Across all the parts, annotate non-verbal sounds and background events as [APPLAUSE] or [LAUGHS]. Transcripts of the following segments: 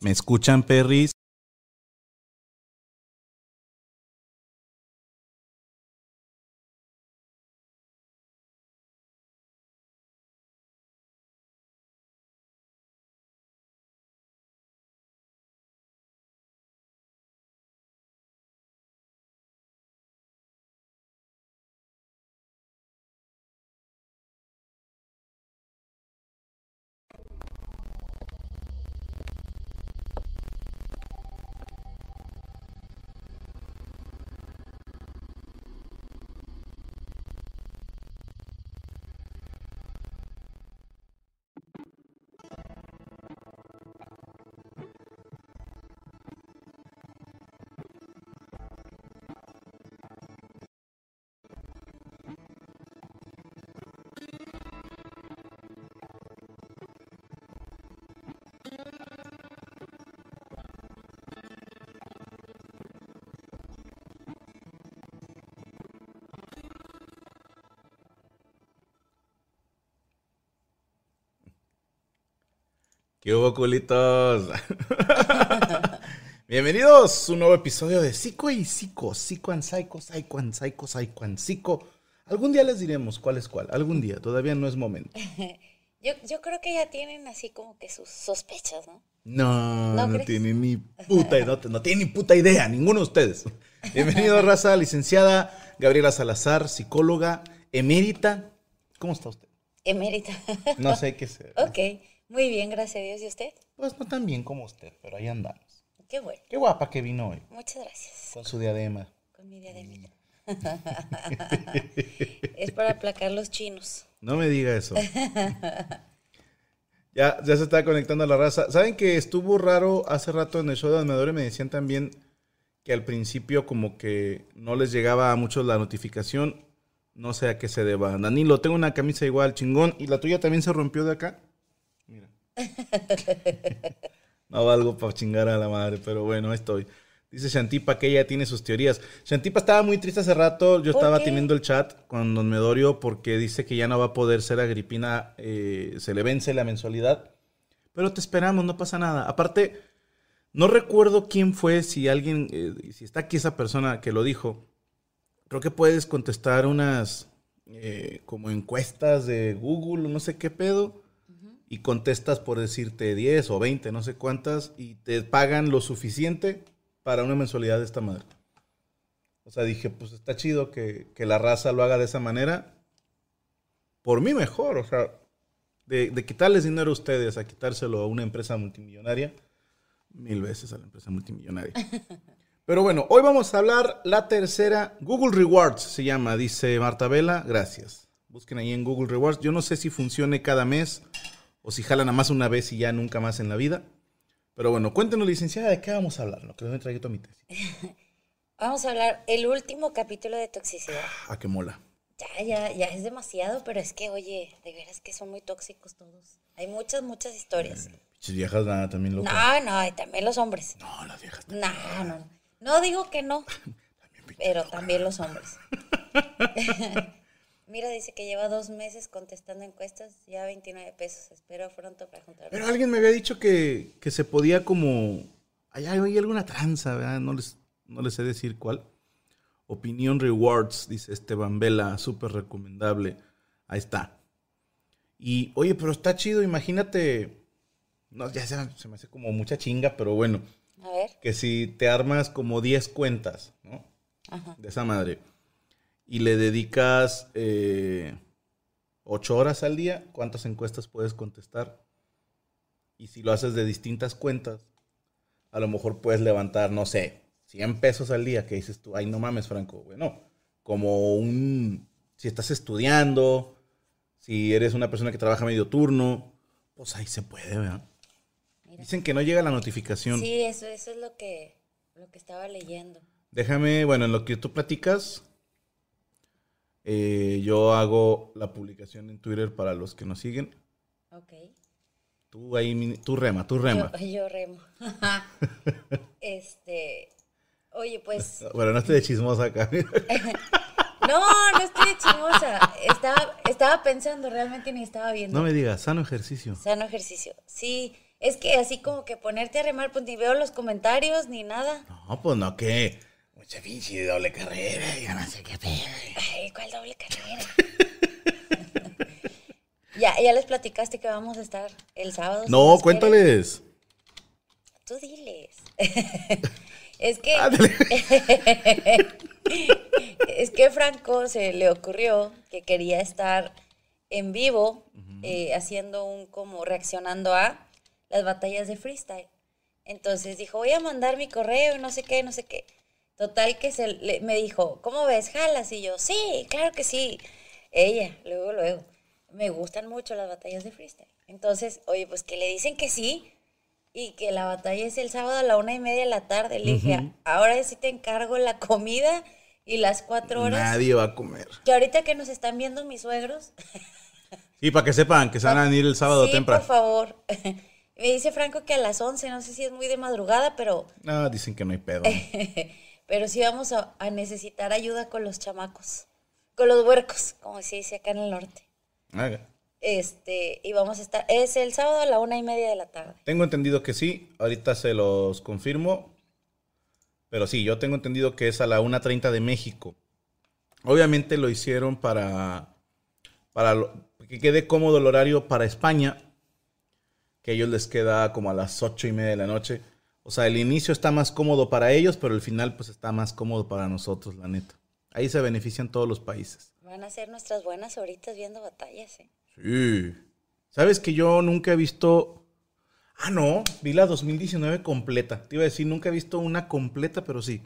¿Me escuchan, perris? ¿Qué hubo, culitos? [LAUGHS] Bienvenidos a un nuevo episodio de Psico y Psico, Psico and Psycho, Psycho and Psycho, Psycho and Psico. Algún día les diremos cuál es cuál, algún día, todavía no es momento. [LAUGHS] Yo, yo creo que ya tienen así como que sus sospechas, ¿no? No, ¿No no, tienen ni [LAUGHS] puta, no, no tienen ni puta idea, ninguno de ustedes. Bienvenido, raza, licenciada Gabriela Salazar, psicóloga, emérita. ¿Cómo está usted? Emérita. No sé qué ser. ok, muy bien, gracias a Dios. ¿Y usted? Pues no tan bien como usted, pero ahí andamos. Qué bueno. Qué guapa que vino hoy, Muchas gracias. con su diadema. Con mi diademita. [LAUGHS] es para aplacar los chinos. No me diga eso. [LAUGHS] ya, ya se está conectando a la raza. ¿Saben que estuvo raro hace rato en el show de Almedor y me decían también que al principio como que no les llegaba a muchos la notificación? No sé a qué se deba. Danilo, tengo una camisa igual, chingón. ¿Y la tuya también se rompió de acá? Mira. [LAUGHS] no valgo para chingar a la madre, pero bueno, ahí estoy. Dice Shantipa que ella tiene sus teorías. Shantipa estaba muy triste hace rato. Yo ¿Por estaba qué? teniendo el chat con Don Medorio porque dice que ya no va a poder ser Agripina. eh, se le vence la mensualidad. Pero te esperamos, no pasa nada. Aparte, no recuerdo quién fue, si alguien, eh, si está aquí esa persona que lo dijo. Creo que puedes contestar unas eh, como encuestas de Google o no sé qué pedo. Y contestas por decirte 10 o 20, no sé cuántas. Y te pagan lo suficiente para una mensualidad de esta madre. O sea, dije, pues está chido que, que la raza lo haga de esa manera. por mí mejor, o sea, de, de quitarles dinero a ustedes a quitárselo a una empresa multimillonaria, mil veces a la empresa multimillonaria. [LAUGHS] Pero bueno, hoy vamos a hablar la tercera, Google Rewards se llama, dice Marta Vela, gracias. Busquen ahí en Google Rewards. Yo no sé si funcione cada mes o si jalan a más una vez y ya nunca más en la vida. Pero bueno, cuéntenos, licenciada, de qué vamos a hablar, lo que me traigo mi tesis. [LAUGHS] Vamos a hablar el último capítulo de toxicidad. Ah, qué mola. Ya, ya, ya es demasiado, pero es que, oye, de veras que son muy tóxicos todos. Hay muchas, muchas historias. Pinches viejas, nada, también loco. No, no, y también los hombres. No, las viejas. No, no. No digo que no, [LAUGHS] pero también los hombres. [LAUGHS] Mira, dice que lleva dos meses contestando encuestas, ya 29 pesos. Espero pronto para juntar. Pero alguien me había dicho que, que se podía como... Hay, hay alguna tranza, ¿verdad? No les, no les sé decir cuál. Opinión Rewards, dice Esteban Vela, súper recomendable. Ahí está. Y, oye, pero está chido, imagínate... No, ya se, se me hace como mucha chinga, pero bueno. A ver. Que si te armas como 10 cuentas, ¿no? Ajá. De esa madre. Y le dedicas eh, 8 horas al día, ¿cuántas encuestas puedes contestar? Y si lo haces de distintas cuentas, a lo mejor puedes levantar, no sé, 100 pesos al día, que dices tú, ay, no mames, Franco. Bueno, como un, si estás estudiando, si eres una persona que trabaja medio turno, pues ahí se puede, ¿verdad? Mira. Dicen que no llega la notificación. Sí, eso, eso es lo que, lo que estaba leyendo. Déjame, bueno, en lo que tú platicas, eh, yo hago la publicación en Twitter para los que nos siguen. Ok. Tú ahí, tú rema, tú rema. Yo, yo remo. [LAUGHS] este. Oye, pues. [LAUGHS] Bueno, no estoy de chismosa acá. [LAUGHS] No, no estoy de chismosa. Estaba, estaba pensando, realmente ni estaba viendo. no me digas, sano ejercicio. Sano ejercicio. Sí, es que así como que ponerte a remar, pues ni veo los comentarios ni nada. No, pues no, que mucha pinche doble carrera, ya no sé qué pedo. Ay, ¿cuál doble carrera? [LAUGHS] ya, ya les platicaste que vamos a estar el sábado. No, cuéntales. Tú diles. [LAUGHS] es que. Ándale. [LAUGHS] es que Franco se le ocurrió que quería estar en vivo eh, haciendo un como reaccionando a las batallas de freestyle. Entonces dijo, voy a mandar mi correo y no sé qué, no sé qué. Total que se le- me dijo, ¿cómo ves? ¿Jalas? Y yo, sí, claro que sí. Ella, luego, luego. Me gustan mucho las batallas de freestyle. Entonces, oye, pues que le dicen que sí y que la batalla es el sábado a la una y media de la tarde. Le dije, ahora sí te encargo la comida y las cuatro horas. Nadie va a comer. Que ahorita que nos están viendo mis suegros, [LAUGHS] Y para que sepan que se van a venir el sábado sí, temprano. por favor. [LAUGHS] Me dice Franco que a las 11, no sé si es muy de madrugada, pero, No, dicen que no hay pedo. [LAUGHS] pero sí vamos a, a necesitar ayuda con los chamacos, con los huercos, como se dice acá en el norte. Este, y vamos a estar, es el sábado a la una y media de la tarde. Tengo entendido que sí, ahorita se los confirmo. Pero sí, yo tengo entendido que es a la 1.30 de México. Obviamente lo hicieron para, para que quede cómodo el horario para España, que a ellos les queda como a las 8 y media de la noche. O sea, el inicio está más cómodo para ellos, pero el final pues está más cómodo para nosotros, la neta. Ahí se benefician todos los países. Van a ser nuestras buenas horitas viendo batallas, ¿eh? Sí. ¿Sabes que yo nunca he visto... Ah, no, vi la 2019 completa. Te iba a decir, nunca he visto una completa, pero sí.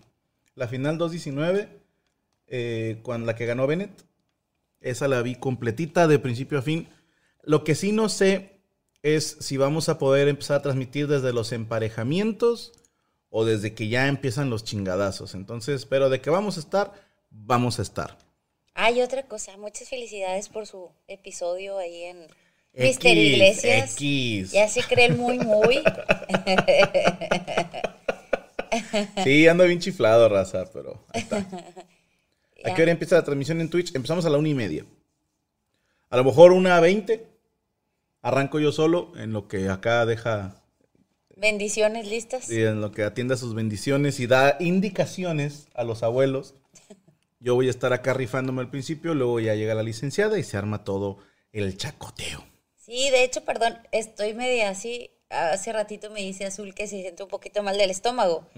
La final 219, eh, cuando la que ganó Bennett, esa la vi completita de principio a fin. Lo que sí no sé es si vamos a poder empezar a transmitir desde los emparejamientos o desde que ya empiezan los chingadazos. Entonces, pero de que vamos a estar, vamos a estar. Hay otra cosa, muchas felicidades por su episodio ahí en X, Mister Iglesias. X. Ya se creen muy, muy. [LAUGHS] Sí, ando bien chiflado, raza, pero ahí está. [LAUGHS] ¿A qué hora empieza la transmisión en Twitch? Empezamos a la una y media. A lo mejor una a veinte. Arranco yo solo en lo que acá deja, Bendiciones listas. y en lo que atienda sus bendiciones y da indicaciones a los abuelos. [LAUGHS] Yo voy a estar acá rifándome al principio, luego ya llega la licenciada y se arma todo el chacoteo. Sí, de hecho, perdón, estoy media así. Hace ratito me dice Azul que se siente un poquito mal del estómago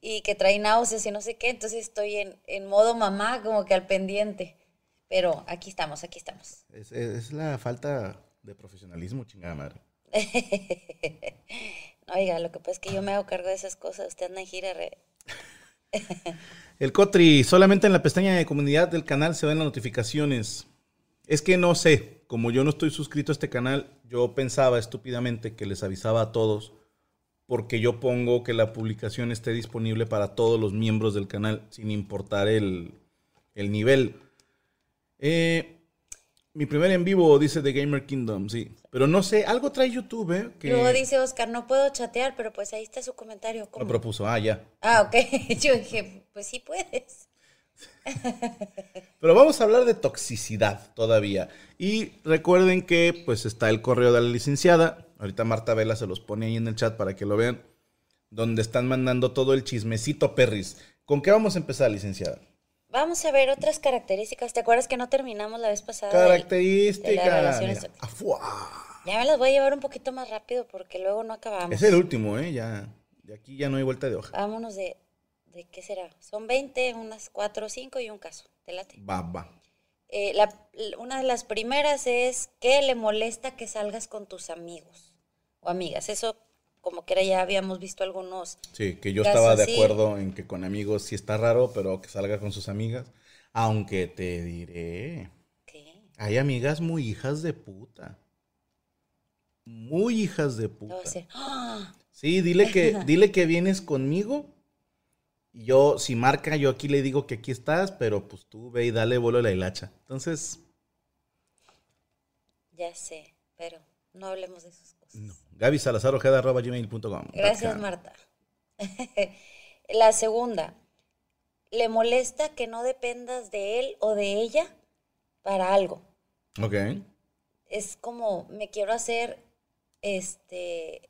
y que trae náuseas y no sé qué. Entonces estoy en, en modo mamá, como que al pendiente. Pero aquí estamos, aquí estamos. Es, es- es la falta de profesionalismo, chingada madre. [LAUGHS] Oiga, lo que pasa es que yo me hago cargo de esas cosas. Usted anda en gira. re- [LAUGHS] El Cotri, solamente en la pestaña de comunidad del canal se ven las notificaciones. Es que no sé, como yo no estoy suscrito a este canal, yo pensaba estúpidamente que les avisaba a todos porque yo pongo que la publicación esté disponible para todos los miembros del canal, sin importar el, el nivel. Eh, mi primer en vivo dice The Gamer Kingdom, sí. Pero no sé, algo trae YouTube, ¿eh? Que Luego dice Oscar, no puedo chatear, pero pues ahí está su comentario. ¿Cómo? me propuso. Ah, ya. Ah, ok. [LAUGHS] Yo dije, pues sí puedes. Pero vamos a hablar de toxicidad todavía. Y recuerden que pues está el correo de la licenciada. Ahorita Marta Vela se los pone ahí en el chat para que lo vean. Donde están mandando todo el chismecito perris. ¿Con qué vamos a empezar, licenciada? Vamos a ver otras características. ¿Te acuerdas que no terminamos la vez pasada? del- de Característica. las relaciones mira. tóxicas? Afuá. Ya me las voy a llevar un poquito más rápido porque luego no acabamos. Es el último, ¿eh? Ya. De aquí ya no hay vuelta de hoja. Vámonos de, de qué será. Son 20, unas 4 o 5 y un caso. ¿Te late? Va, va. Eh, la- una de las primeras es que le molesta que salgas con tus amigos o amigas. Eso, como que era, ya habíamos visto algunos. Sí, que yo estaba de sí. acuerdo en que con amigos sí está raro, pero que salga con sus amigas. Aunque te diré. ¿Qué? Hay amigas muy hijas de puta. Muy hijas de puta. ¡ah! Sí, dile que, [LAUGHS] dile que vienes conmigo. Y yo, si marca, yo aquí le digo que aquí estás, pero pues tú ve y dale vuelo a la hilacha. Entonces, Ya sé, pero no hablemos de cosas. No. Gaby Salazar Ojeda, arroba gmail.com. Gracias, Marta. [LAUGHS] la segunda, le molesta que no dependas de él o de ella para algo. Ok. es como me quiero hacer este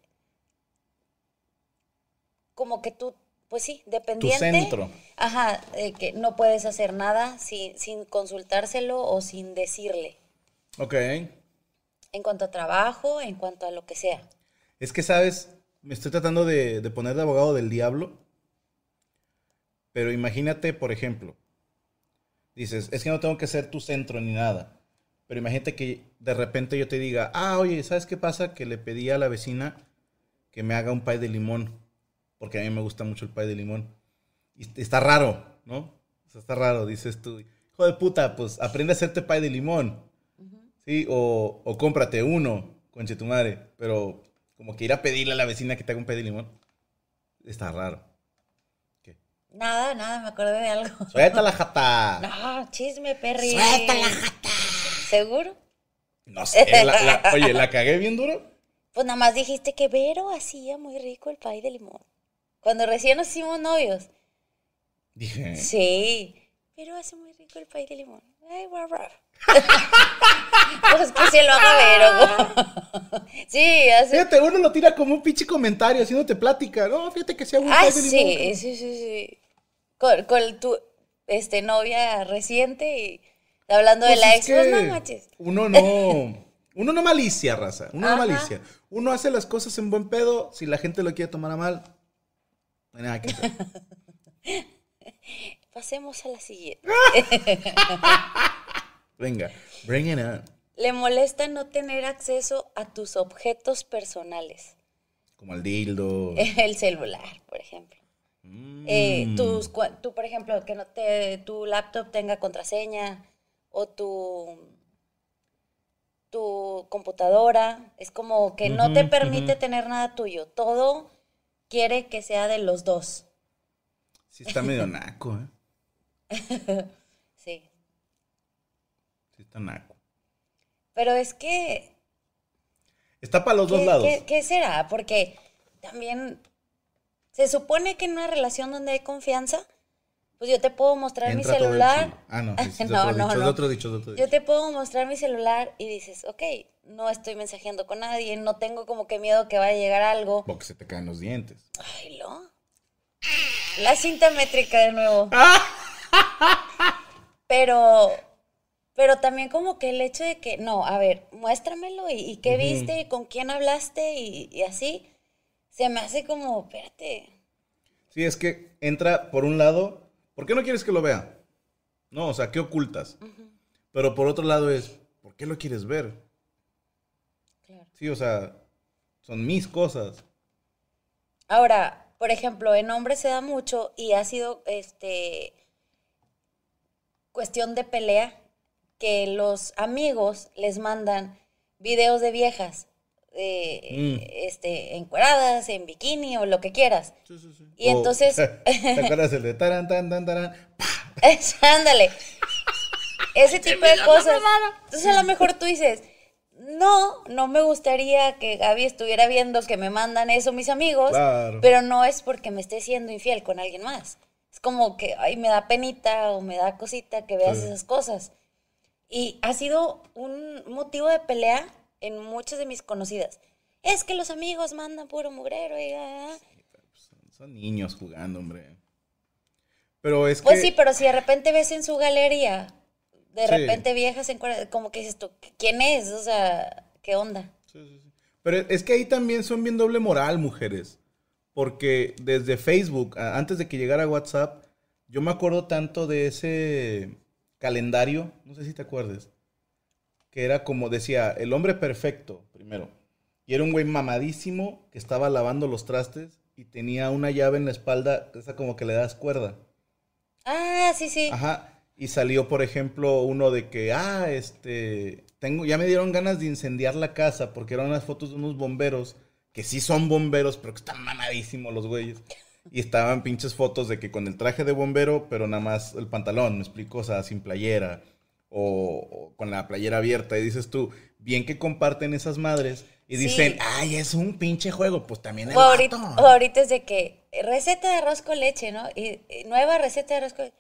como que tú pues sí Tu dependiente centro. ajá que no puedes hacer nada sin, sin consultárselo o sin decirle Ok. En cuanto a trabajo en cuanto a lo que sea Es que, ¿sabes? Me estoy tratando de, poner de abogado del diablo. Pero imagínate, por ejemplo, dices, es que no tengo que ser tu centro ni nada. Pero imagínate que de repente yo te diga, ah, oye, ¿sabes qué pasa? Que le pedí a la vecina que me haga un pay de limón. Porque a mí me gusta mucho el pay de limón. Y est- está raro, ¿no? Está raro, dices tú. Hijo de puta, pues aprende a hacerte pay de limón. ¿Sí? O, o cómprate uno, conche tu madre. Pero como que ir a pedirle a la vecina que te haga un pay de limón. Está raro. ¿Qué? nada nada me acordé de algo ¡Suelta la jata! [LAUGHS] no chisme perri ¡Suelta la jata! seguro No sé, la- la- oye, ¿la cagué bien duro? pues nada más dijiste que Vero hacía muy rico el pay de limón cuando recién nos hicimos novios Dije, Sí, pero hace muy rico el pay de limón. Ay, guau, guau. pues que se lo haga Vero. [LAUGHS] sí, hace. fíjate, uno lo tira como un pinche comentario, haciéndote plática. No, fíjate que sea un Ah, sí, sí, sí, sí. Con, con tu este, novia reciente y hablando de Pues la ex, pues no manches. Uno [LAUGHS] no. Uno no malicia, raza. Uno no malicia. Uno hace las cosas en buen pedo. Si la gente lo quiere tomar a mal, no hay nada que hacer. [LAUGHS] Pasemos a la siguiente. [LAUGHS] Venga, bring it on. Le molesta no tener acceso a tus objetos personales. Como el dildo. [LAUGHS] El celular, por ejemplo. Eh, tus, cua- tú, por ejemplo, que no te, tu laptop tenga contraseña o tu, tu computadora. Es como que no te permite tener nada tuyo. Todo quiere que sea de los dos. Sí está medio naco, ¿eh? [LAUGHS] Sí. Sí está naco. Pero es que... Está para los dos ¿qué, lados. qué- qué será? Porque también se supone que en una relación donde hay confianza, pues yo te puedo mostrar Entra mi celular. Ah, no, sí, [LAUGHS] No, otro no, dicho, no. otro dicho, Yo te puedo mostrar mi celular y dices, ok, no estoy mensajeando con nadie, no tengo como que miedo que vaya a llegar algo. Porque se te caen los dientes. Ay, lo. La cinta métrica de nuevo. Pero, pero también como que el hecho de que, no, a ver, muéstramelo y, y qué viste y con quién hablaste y, y así, se me hace como, espérate. Sí, es que entra por un lado. ¿Por qué no quieres que lo vea? No, o sea, ¿qué ocultas? Pero por otro lado es, ¿por qué lo quieres ver? Claro. Sí, o sea, son mis cosas. Ahora, por ejemplo, en hombres se da mucho y ha sido este cuestión de pelea que los amigos les mandan videos de viejas eh, Mm. este encueradas en bikini o lo que quieras. Sí, sí, sí. Y entonces- [LAUGHS] ¿Te acuerdas el de taran, tan, tan, taran? [LAUGHS] Ándale. Ese [LAUGHS] tipo de cosas. Entonces a lo mejor tú dices, no, no me gustaría que Gaby estuviera viendo que me mandan eso mis amigos, Claro. pero no es porque me esté siendo infiel con alguien más. Es como que, ay, me da penita o me da cosita que veas Sí. esas cosas. Y ha sido un motivo de pelea en muchas de mis conocidas. Es que los amigos mandan puro mugrero y... ah, ah". Son niños jugando, hombre. Pero es Pues que... sí, pero si de repente ves en su galería, de Sí. repente viejas en como que dices tú, ¿quién es? O sea, ¿qué onda? Pero es que ahí también son bien doble moral, mujeres. Porque desde Facebook, antes de que llegara WhatsApp, yo me acuerdo tanto de ese calendario, no sé si te acuerdas, que era como decía, el hombre perfecto, primero. Y era un güey mamadísimo que estaba lavando los trastes y tenía una llave en la espalda, esa como que le das cuerda. Ah, sí, sí. Ajá. Y salió, por ejemplo, uno de que, ah, este, tengo, ya me dieron ganas de incendiar la casa porque eran unas fotos de unos bomberos que sí son bomberos, pero que están mamadísimos los güeyes. Y estaban pinches fotos de que con el traje de bombero, pero nada más el pantalón, me explico, o sea, sin playera o, o con la playera abierta. Y dices tú, bien que comparten esas madres y Sí. dicen, ay, es un pinche juego, pues también el O ahorita, vato. o ahorita es de que eh, receta de arroz con leche, ¿no? Y, y nueva receta de arroz con leche.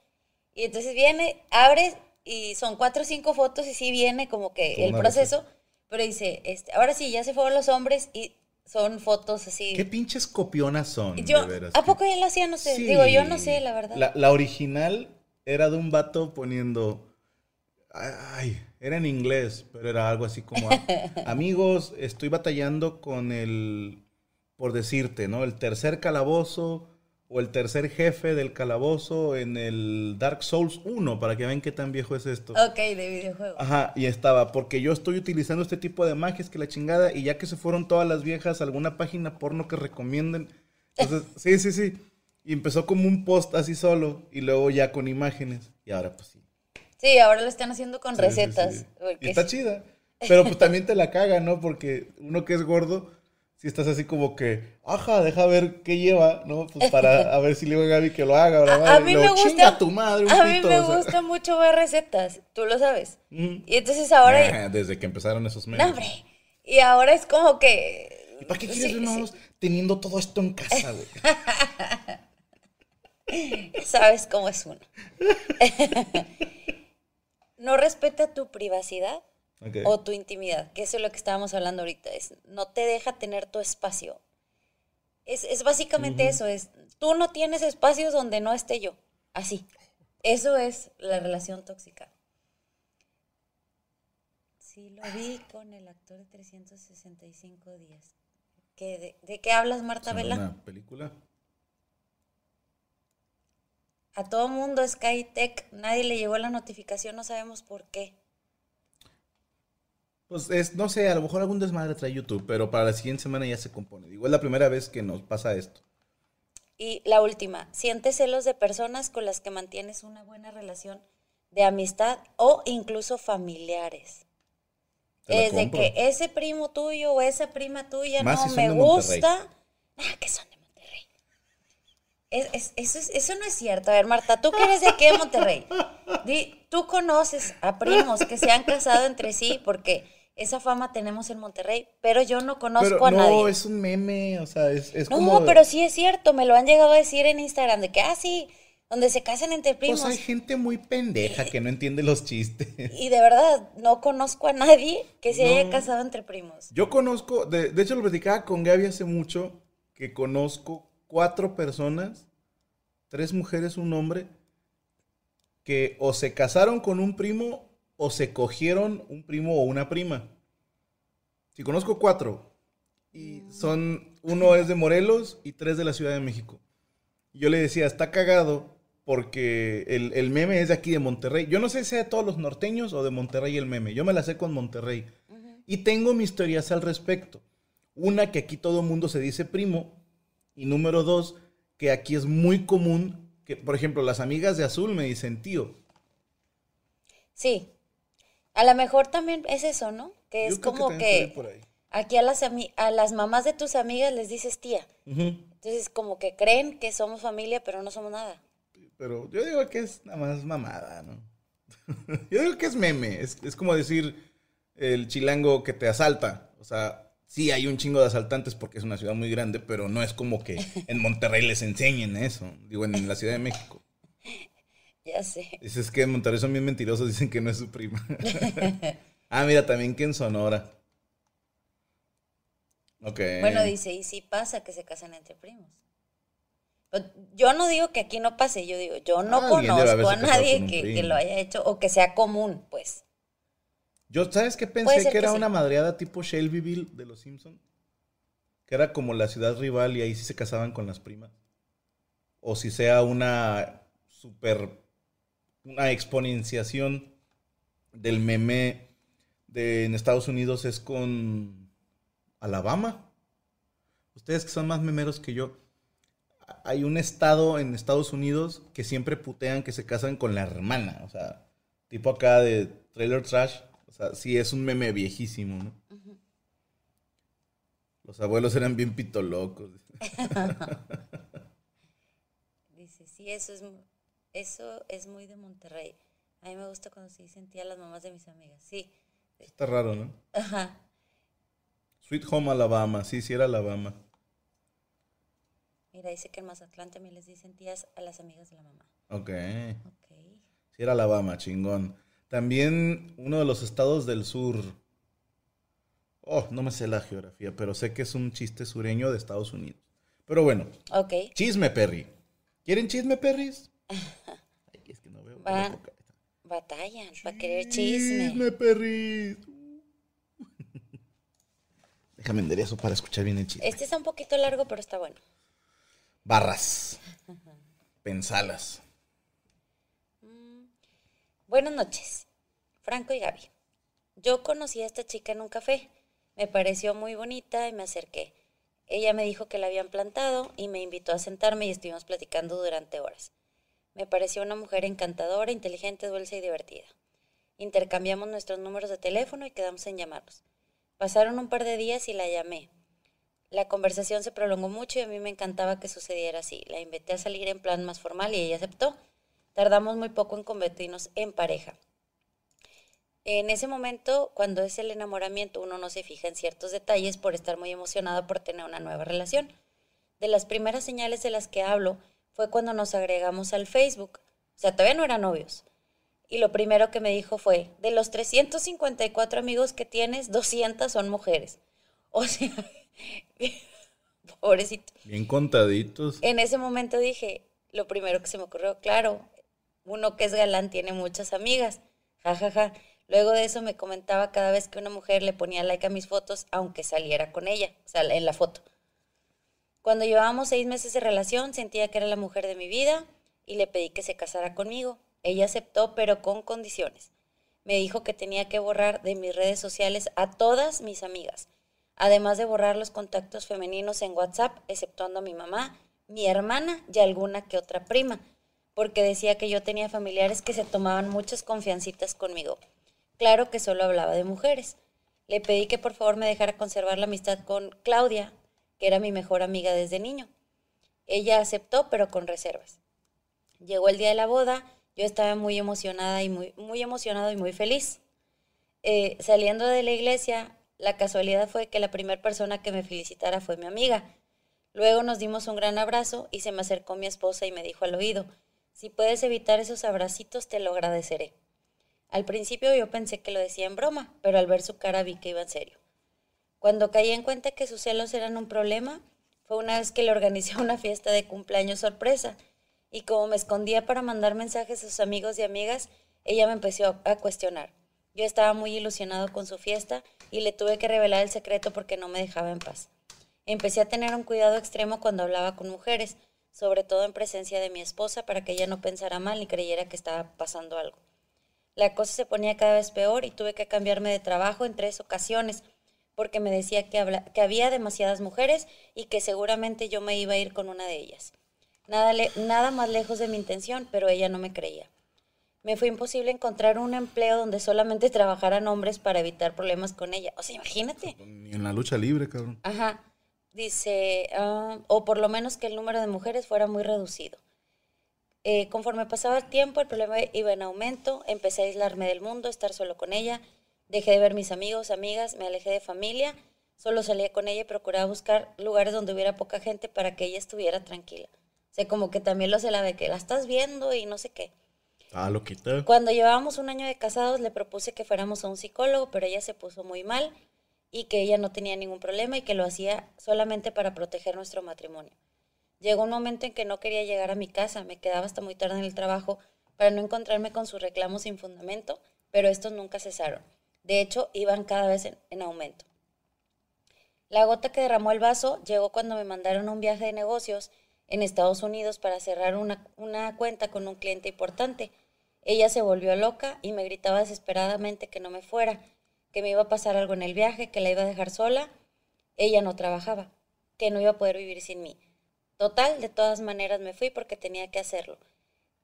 Y entonces viene, abres y son cuatro o cinco fotos y sí viene como que el proceso, pero dice, este, ahora sí, ya se fueron los hombres y son fotos así. ¿Qué pinches copionas son? Yo, de veras, ¿a poco ya lo hacían ustedes? Sí. Digo, yo no sé, la verdad. La, la original era de un vato poniendo. Ay, era en inglés, pero era algo así como: [LAUGHS] Amigos, estoy batallando con el. Por decirte, ¿no? El tercer calabozo o el tercer jefe del calabozo en el Dark Souls 1, para que vean qué tan viejo es esto. Ok, de videojuego. Ajá, y estaba, porque yo estoy utilizando este tipo de magias que la chingada, y ya que se fueron todas las viejas, alguna página porno que recomienden. Entonces, [LAUGHS] sí, sí, sí. Y empezó como un post así solo, y luego ya con imágenes. Y ahora pues sí. Sí, ahora lo están haciendo con Sí, sí, recetas. sí. porque Y está sí. chida. Pero pues también te la [LAUGHS] caga, ¿no? Porque uno que es gordo, si estás así como que, ajá, deja ver qué lleva, ¿no? Pues [LAUGHS] para a ver si le digo a Gaby que lo haga. la A, a madre. mí me "Chinga gusta. tu madre, un a mí pito", me o sea. gusta mucho ver recetas, tú lo sabes. Y entonces ahora. Ah, Desde que empezaron esos No, memes. hombre. Y ahora es como que. ¿Y para qué quieres Sí, más teniendo todo esto en casa, güey? [LAUGHS] Sabes cómo es uno. [LAUGHS] no respeta tu privacidad O tu intimidad, que eso es lo que estábamos hablando ahorita. Es, no te deja tener tu espacio. Es, es básicamente eso, es tú no tienes espacios donde no esté yo. Así. Eso es la relación tóxica. Sí, lo vi con el actor de 365 días. ¿Qué, de, de qué hablas, Marta ¿Es Vela? una película? A todo mundo SkyTech, nadie le llegó la notificación, no sabemos por qué. Pues es, no sé, a lo mejor algún desmadre trae YouTube, pero para la siguiente semana ya se compone. Digo, es la primera vez que nos pasa esto. Y la última, ¿sientes celos de personas con las que mantienes una buena relación de amistad o incluso familiares? Es de que ese primo tuyo o esa prima tuya Más no si me gusta. Ah, que son de Monterrey. Es- es- eso, es- eso no es cierto. A ver, Marta, tú que eres de aquí de Monterrey, [LAUGHS] di, tú conoces a primos que se han casado entre sí porque esa fama tenemos en Monterrey, pero yo no conozco Pero a no, nadie. es un meme, o sea, es, es No, como... pero sí es cierto, me lo han llegado a decir en Instagram, de que, ah, sí, donde se casan entre primos. Pues hay gente muy pendeja que no entiende los chistes. Y de verdad, no conozco a nadie que se haya No. casado entre primos. Yo conozco, de, de hecho lo platicaba con Gaby hace mucho, que conozco cuatro personas, tres mujeres, un hombre, que o se casaron con un primo o se cogieron un primo o una prima. Si conozco cuatro, y son, uno es de Morelos y tres de la Ciudad de México. Yo le decía, está cagado porque el, el meme es de aquí de Monterrey. Yo no sé si sea de todos los norteños o de Monterrey el meme. Yo me la sé con Monterrey. Y tengo mis teorías al respecto. Una, que aquí todo el mundo se dice primo. Y número dos, que aquí es muy común que, por ejemplo, las amigas de azul me dicen tío. Sí. A lo mejor también es eso, ¿no? Que es Yo como que, aquí a las, a las mamás de tus amigas les dices tía. Entonces como que creen que somos familia, pero no somos nada. Pero yo digo que es nada más mamada, ¿no? [LAUGHS] yo digo que es meme. Es, es como decir el chilango que te asalta. O sea, sí hay un chingo de asaltantes porque es una ciudad muy grande, pero no es como que en [LAUGHS] Monterrey les enseñen eso. Digo, en la Ciudad de México. Ya sé. Dices que en Monterrey son bien mentirosos, dicen que no es su prima. [LAUGHS] ah, mira, también que en Sonora. Ok. Bueno, dice, y sí pasa que se casan entre primos. Pero Yo no digo que aquí no pase, yo digo, yo no conozco a nadie que, lo haya hecho o que sea común, pues. Yo, ¿sabes qué pensé? Que era que una madreada tipo Shelbyville de los Simpsons. Que era como la ciudad rival y ahí sí se casaban con las primas. O si sea una super. Una exponenciación del meme de en Estados Unidos es con Alabama. Ustedes que son más memeros que yo. Hay un estado en Estados Unidos que siempre putean que se casan con la hermana. O sea, tipo acá de trailer trash. O sea, sí es un meme viejísimo, ¿no? Los abuelos eran bien pitolocos. [LAUGHS] [LAUGHS] Dice, sí, eso es, eso es muy de Monterrey. A mí me gusta cuando se dicen tía a las mamás de mis amigas. Sí. Está raro, ¿no? Ajá. Sweet Home Alabama, sí, sí era Alabama. Mira, dice que en Mazatlán también les dicen tías a las amigas de la mamá. Ok. Ok. Sí era Alabama, chingón. También uno de los estados del sur. Oh, no me sé la geografía, pero sé que es un chiste sureño de Estados Unidos. Pero bueno, Ok. chisme, Perry. ¿Quieren chisme, Perris? [LAUGHS] Ay, es que no veo. Va. Batallan para querer chisme. Chisme, Perris. [LAUGHS] Déjame enderezo para escuchar bien el chisme. Este está un poquito largo, pero está bueno. Barras. [LAUGHS] Pensalas. Buenas noches, Franco y Gaby. Yo conocí a esta chica en un café. Me pareció muy bonita y me acerqué. Ella me dijo que la habían plantado y me invitó a sentarme y estuvimos platicando durante horas. Me pareció una mujer encantadora, inteligente, dulce y divertida. Intercambiamos nuestros números de teléfono y quedamos en llamarnos. Pasaron un par de días y la llamé. La conversación se prolongó mucho y a mí me encantaba que sucediera así. La invité a salir en plan más formal y ella aceptó. Tardamos muy poco en convertirnos en pareja. En ese momento, cuando es el enamoramiento, uno no se fija en ciertos detalles por estar muy emocionado por tener una nueva relación. De las primeras señales de las que hablo fue cuando nos agregamos al Facebook. O sea, todavía no eran novios. Y lo primero que me dijo fue, de los 354 amigos que tienes, 200 son mujeres. [LAUGHS] O sea, [LAUGHS] pobrecito. Bien contaditos. En ese momento dije, lo primero que se me ocurrió, claro, uno que es galán tiene muchas amigas, jajaja. Luego de eso me comentaba cada vez que una mujer le ponía like a mis fotos, aunque saliera con ella, o sea, en la foto. Cuando llevábamos seis meses de relación, sentía que era la mujer de mi vida y le pedí que se casara conmigo. Ella aceptó, pero con condiciones. Me dijo que tenía que borrar de mis redes sociales a todas mis amigas, además de borrar los contactos femeninos en WhatsApp, exceptuando a mi mamá, mi hermana y alguna que otra prima, porque decía que yo tenía familiares que se tomaban muchas confiancitas conmigo. Claro que solo hablaba de mujeres. Le pedí que por favor me dejara conservar la amistad con Claudia, que era mi mejor amiga desde niño. Ella aceptó, pero con reservas. Llegó el día de la boda, yo estaba muy emocionada y muy, muy emocionado y muy feliz. Eh, saliendo de la iglesia, la casualidad fue que la primera persona que me felicitara fue mi amiga. Luego nos dimos un gran abrazo y se me acercó mi esposa y me dijo al oído, si puedes evitar esos abracitos te lo agradeceré. Al principio yo pensé que lo decía en broma, pero al ver su cara vi que iba en serio. Cuando caí en cuenta que sus celos eran un problema, fue una vez que le organizé una fiesta de cumpleaños sorpresa, y como me escondía para mandar mensajes a sus amigos y amigas, ella me empezó a cuestionar. Yo estaba muy ilusionado con su fiesta y le tuve que revelar el secreto porque no me dejaba en paz. Empecé a tener un cuidado extremo cuando hablaba con mujeres, sobre todo en presencia de mi esposa, para que ella no pensara mal ni creyera que estaba pasando algo. La cosa se ponía cada vez peor y tuve que cambiarme de trabajo en tres ocasiones, porque me decía que, habla- que había demasiadas mujeres y que seguramente yo me iba a ir con una de ellas. Nada, le- nada más lejos de mi intención, pero ella no me creía. Me fue imposible encontrar un empleo donde solamente trabajaran hombres para evitar problemas con ella. O sea, imagínate. Ni en la lucha libre, cabrón. Ajá. Dice, ah, o por lo menos que el número de mujeres fuera muy reducido. Eh, conforme pasaba el tiempo, el problema iba en aumento. Empecé a aislarme del mundo, estar solo con ella. Dejé de ver mis amigos, amigas, me alejé de familia. Solo salía con ella y procuraba buscar lugares donde hubiera poca gente para que ella estuviera tranquila. O sea, como que también lo se la ve que la estás viendo y no sé qué. Ah, lo quita. Cuando llevábamos un año de casados le propuse que fuéramos a un psicólogo, pero ella se puso muy mal y que ella no tenía ningún problema y que lo hacía solamente para proteger nuestro matrimonio. Llegó un momento en que no quería llegar a mi casa, me quedaba hasta muy tarde en el trabajo para no encontrarme con sus reclamos sin fundamento, pero estos nunca cesaron. De hecho, iban cada vez en, en aumento. La gota que derramó el vaso llegó cuando me mandaron a un viaje de negocios en Estados Unidos para cerrar una, una cuenta con un cliente importante. Ella se volvió loca y me gritaba desesperadamente que no me fuera, que me iba a pasar algo en el viaje, que la iba a dejar sola. Ella no trabajaba, que no iba a poder vivir sin mí. Total, de todas maneras me fui porque tenía que hacerlo.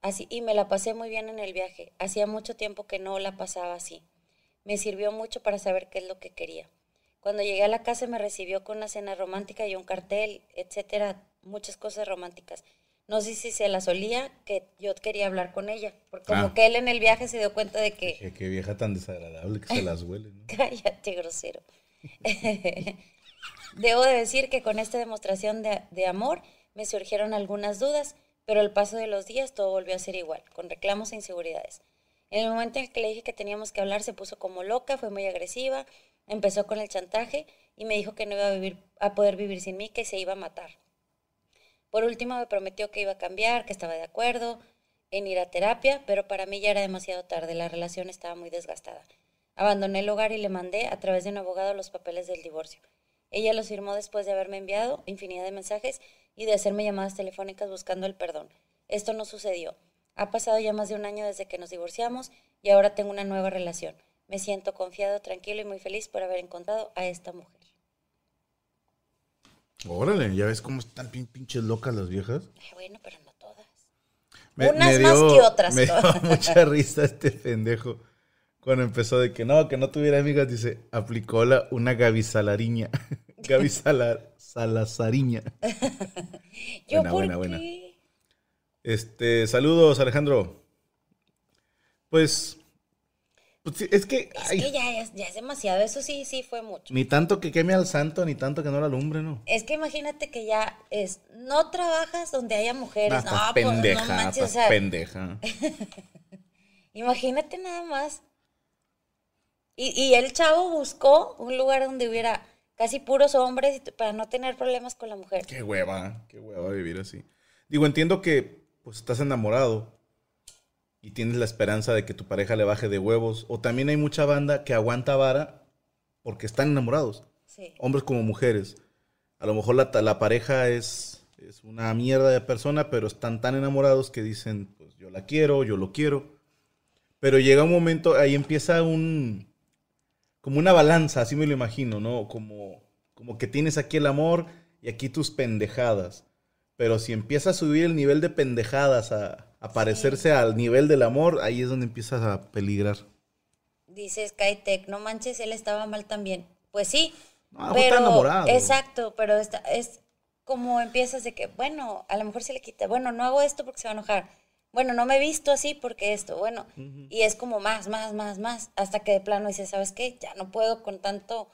Así, y me la pasé muy bien en el viaje. Hacía mucho tiempo que no la pasaba así. Me sirvió mucho para saber qué es lo que quería. Cuando llegué a la casa me recibió con una cena romántica y un cartel, etcétera, muchas cosas románticas. No sé si se las olía que yo quería hablar con ella, porque como Ah. que él en el viaje se dio cuenta de que Qué, qué vieja tan desagradable que se las huele, ¿no? [LAUGHS] Cállate, grosero. [LAUGHS] Debo de decir que con esta demostración de, de amor me surgieron algunas dudas, pero al paso de los días todo volvió a ser igual, con reclamos e inseguridades. En el momento en el que le dije que teníamos que hablar, se puso como loca, fue muy agresiva, empezó con el chantaje y me dijo que no iba a, vivir, a poder vivir sin mí, que se iba a matar. Por último, me prometió que iba a cambiar, que estaba de acuerdo en ir a terapia, pero para mí ya era demasiado tarde, la relación estaba muy desgastada. Abandoné el hogar y le mandé a través de un abogado los papeles del divorcio. Ella los firmó después de haberme enviado infinidad de mensajes y de hacerme llamadas telefónicas buscando el perdón. Esto no sucedió. Ha pasado ya más de un año desde que nos divorciamos y ahora tengo una nueva relación. Me siento confiado, tranquilo y muy feliz por haber encontrado a esta mujer. Órale, ya ves cómo están pin- pinches locas las viejas. Ay, bueno, pero no todas. Me- Unas me más que otras. Me dio mucha [LAUGHS] risa este pendejo. Cuando empezó de que no, que no tuviera amigas, dice, aplicó la, una Gaby Salariña. [LAUGHS] Gaby Sala- Salazariña. [LAUGHS] ¿Yo Buena, por buena, buena. Este, saludos, Alejandro. Pues, pues es que, Es ay, que ya es, ya es demasiado. Eso sí, sí fue mucho. ni tanto que queme al santo, ni tanto que no la alumbre, ¿no? Es que imagínate que ya es, no trabajas donde haya mujeres. Ah, no, estás pues, no pendeja, manches, o estás sea, pendeja. [LAUGHS] Imagínate nada más. Y, y el chavo buscó un lugar donde hubiera casi puros hombres para no tener problemas con la mujer. Qué hueva, qué hueva vivir así. Digo, entiendo que pues estás enamorado y tienes la esperanza de que tu pareja le baje de huevos. O también hay mucha banda que aguanta vara porque están enamorados. Sí. Hombres como mujeres. A lo mejor la, la pareja es, es una mierda de persona, pero están tan enamorados que dicen, pues yo la quiero, yo lo quiero. Pero llega un momento, ahí empieza un, como una balanza, así me lo imagino, ¿no? Como, como que tienes aquí el amor y aquí tus pendejadas. Pero si empieza a subir el nivel de pendejadas, a, a parecerse al nivel del amor, ahí es donde empiezas a peligrar. Dice Skytech, no manches, él estaba mal también. Pues sí, No, pero enamorado. exacto, pero está, es como empiezas de que, bueno, a lo mejor se le quita, bueno, no hago esto porque se va a enojar. Bueno, no me he visto así porque esto, bueno, y es como más, más, más, más, hasta que de plano dices, ¿sabes qué? Ya no puedo con tanto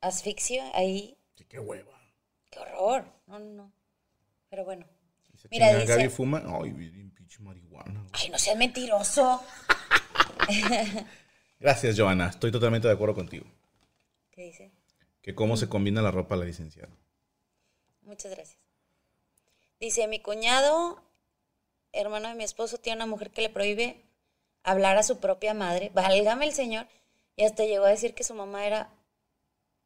asfixio ahí, Sí, qué hueva. qué horror. No, no, no. Pero bueno. Se Mira, dice- Gaby fuma. Ay, bien pinche marihuana. güey. Ay, no seas mentiroso. [LAUGHS] Gracias, Joana. Estoy totalmente de acuerdo contigo. ¿Qué dice? Que cómo se combina la ropa a la licenciada. Muchas gracias. Dice, mi cuñado, hermano de mi esposo, tiene una mujer que le prohíbe hablar a su propia madre, válgame el señor, y hasta llegó a decir que su mamá era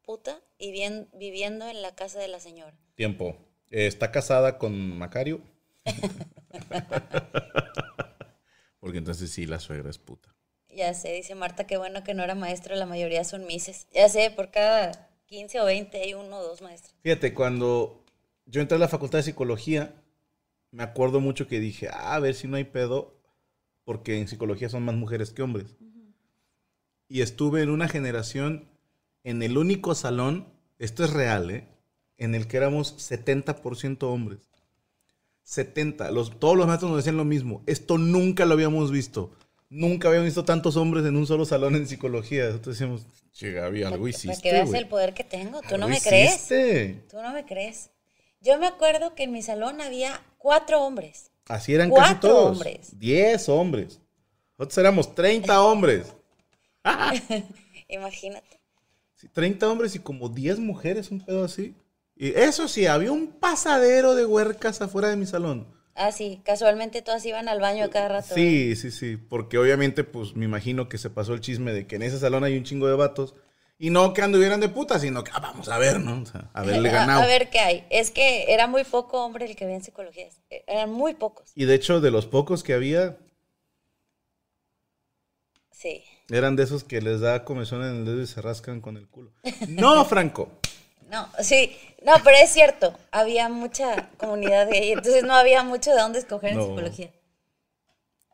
puta y bien, viviendo en la casa de la señora. Tiempo. Eh, ¿Está casada con Macario? [LAUGHS] Porque entonces sí, la suegra es puta. Ya sé, dice Marta, qué bueno que no era maestro, la mayoría son mises. Ya sé, por cada 15 o 20 hay uno o dos maestros. Fíjate, cuando yo entré a la facultad de psicología, me acuerdo mucho que dije, "Ah, a ver si no hay pedo, porque en psicología son más mujeres que hombres. Y estuve en una generación, en el único salón, esto es real, ¿eh? En el que éramos 70% hombres. 70. Los, todos los maestros nos decían lo mismo. Esto nunca lo habíamos visto. Nunca habíamos visto tantos hombres en un solo salón en psicología. Nosotros decíamos, che, Gaby, algo Para hiciste, que veas el poder que tengo. Tú no me crees. hiciste. Tú no me crees. Yo me acuerdo que en mi salón había cuatro hombres. Así eran casi Cuatro todos. hombres. 10 hombres. Nosotros éramos 30 hombres. [LAUGHS] Imagínate. Sí, 30 hombres y como 10 mujeres, un pedo así. Y eso sí, había un pasadero de huercas afuera de mi salón. Ah, sí, casualmente todas iban al baño a cada rato. Sí, sí, sí. Porque obviamente, pues me imagino que se pasó el chisme de que en ese salón hay un chingo de vatos. Y no que anduvieran de puta, sino que ah, vamos a ver, ¿no? O sea, [LAUGHS] A- ganado. A, ver qué hay. Es que era muy poco hombre el que había en psicología. Eh, Eran muy pocos. Y de hecho, de los pocos que había, Sí. eran de esos que les da comezón en el dedo y se rascan con el culo. No, Franco. No, sí. No, pero es cierto. Había mucha comunidad gay. Entonces no había mucho de dónde escoger No. en psicología.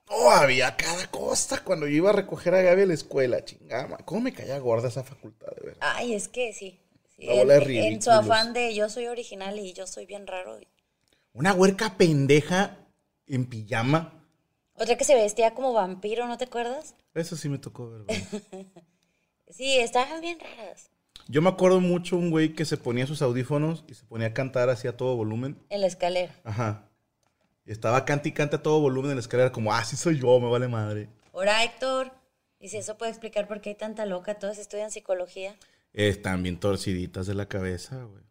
No, había cada cosa cuando yo iba a recoger a Gaby a la escuela, chingama. ¿Cómo me caía gorda esa facultad, de verdad? Ay, es que sí. Sí, en, en su afán de yo soy original y yo soy bien raro. Una huerca pendeja en pijama. Otra que se vestía como vampiro, ¿no te acuerdas? Eso sí me tocó ver. [LAUGHS] Sí, estaban bien raras. Yo me acuerdo mucho un güey que se ponía sus audífonos y se ponía a cantar así a todo volumen. En la escalera. Ajá. Y estaba canta y canta a todo volumen en la escalera, como, ah, sí soy yo, me vale madre. Ahora, Héctor. Y si eso puede explicar por qué hay tanta loca, todos estudian psicología. Están bien torciditas de la cabeza, güey.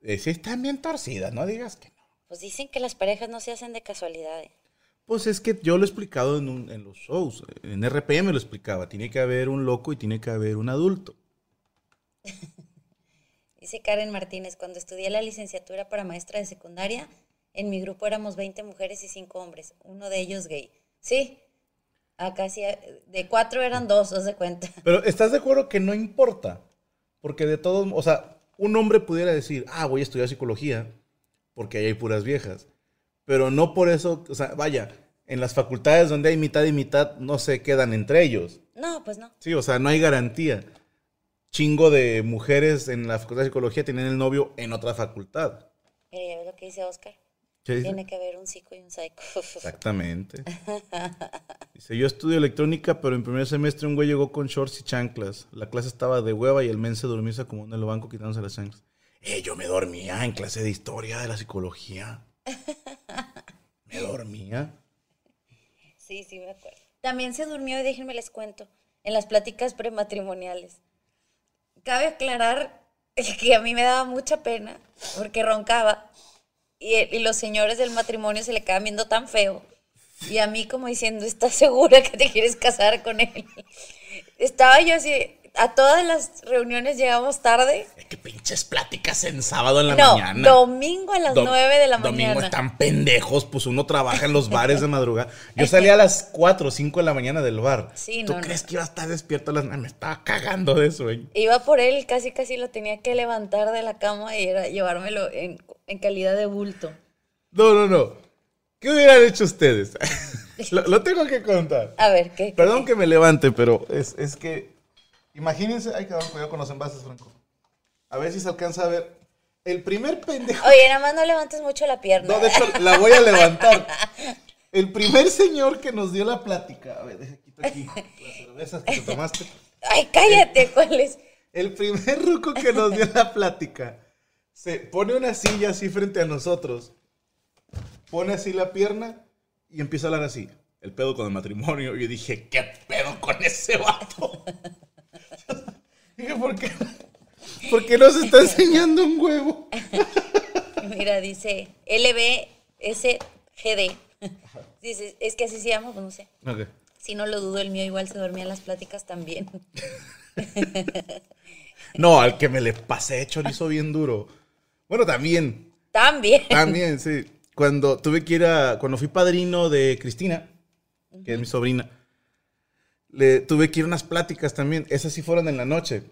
Eh, sí, están bien torcidas, no digas que no. Pues dicen que las parejas no se hacen de casualidad. ¿eh? Pues es que yo lo he explicado en, un- en los shows. En RPM lo explicaba. Tiene que haber un loco y tiene que haber un adulto. [LAUGHS] Dice Karen Martínez, cuando estudié la licenciatura para maestra de secundaria, en mi grupo éramos 20 mujeres y 5 hombres, uno de ellos gay. Sí, acá sí, de cuatro eran dos, os de cuenta. [LAUGHS] Pero ¿estás de acuerdo que no importa? Porque de todos, o sea, un hombre pudiera decir, ah, voy a estudiar psicología porque ahí hay puras viejas. Pero no por eso, o sea, vaya, en las facultades donde hay mitad y mitad no se quedan entre ellos. No, pues no. Sí, o sea, no hay garantía. Chingo de mujeres en la facultad de psicología tienen el novio en otra facultad. Mira, ya ves lo que dice Oscar. ¿Qué dice? Tiene que haber un psico y un psycho. [LAUGHS] Exactamente. Dice, yo estudio electrónica, pero en primer semestre un güey llegó con shorts y chanclas. La clase estaba de hueva y el men se se acomodó en el banco quitándose las chanclas. Eh, yo me dormía en clase de historia de la psicología. Me dormía. Sí, sí, me acuerdo. También se durmió, y déjenme les cuento, en las pláticas prematrimoniales. Cabe aclarar [LAUGHS] que a mí me daba mucha pena porque roncaba y, y los señores del matrimonio se le quedaban viendo tan feo. Y a mí como diciendo, ¿estás segura que te quieres casar con él? [LAUGHS] Estaba yo así, a todas las reuniones llegamos tarde. Eh, qué pinches pláticas en sábado en la no, mañana. domingo a las Dom- 9 de la Domingo mañana. están pendejos, pues uno trabaja en los bares de madrugada. [LAUGHS] Yo salía a las 4 o 5 de la mañana del bar. Sí, ¿Tú no, crees no. que iba a estar despierto a las Me estaba cagando de sueño. Iba por él, casi casi lo tenía que levantar de la cama y era llevármelo en, en calidad de bulto. No, no, no. ¿Qué hubieran hecho ustedes? [LAUGHS] lo, lo tengo que contar. A ver, ¿qué? Perdón que me levante, pero es, es que. Imagínense. Hay que dar cuidado con los envases, Franco. A ver si se alcanza a ver. El primer pendejo. Oye, nada más no levantes mucho la pierna. No, de hecho, la voy a levantar. El primer señor que nos dio la plática. A ver, deja quito aquí las cervezas que te tomaste. Ay, cállate, ¿cuál es? El primer ruco que nos dio la plática se pone una silla así frente a nosotros, pone así la pierna y empieza a hablar así. El pedo con el matrimonio. Y yo dije, ¿qué pedo con ese vato? Dije, ¿por qué? [LAUGHS] ¿Por qué nos está enseñando un huevo? [LAUGHS] Mira, dice LBSGD. Dice, es que así se llama, pues no sé. Si no lo dudo, el mío igual se dormía en las pláticas también. [LAUGHS] No, al que me le pasé chorizo bien duro. Bueno, también. También. También, sí. Cuando tuve que ir a. Cuando fui padrino de Cristina, que es mi sobrina, le tuve que ir a unas pláticas también. Esas sí fueron en la noche.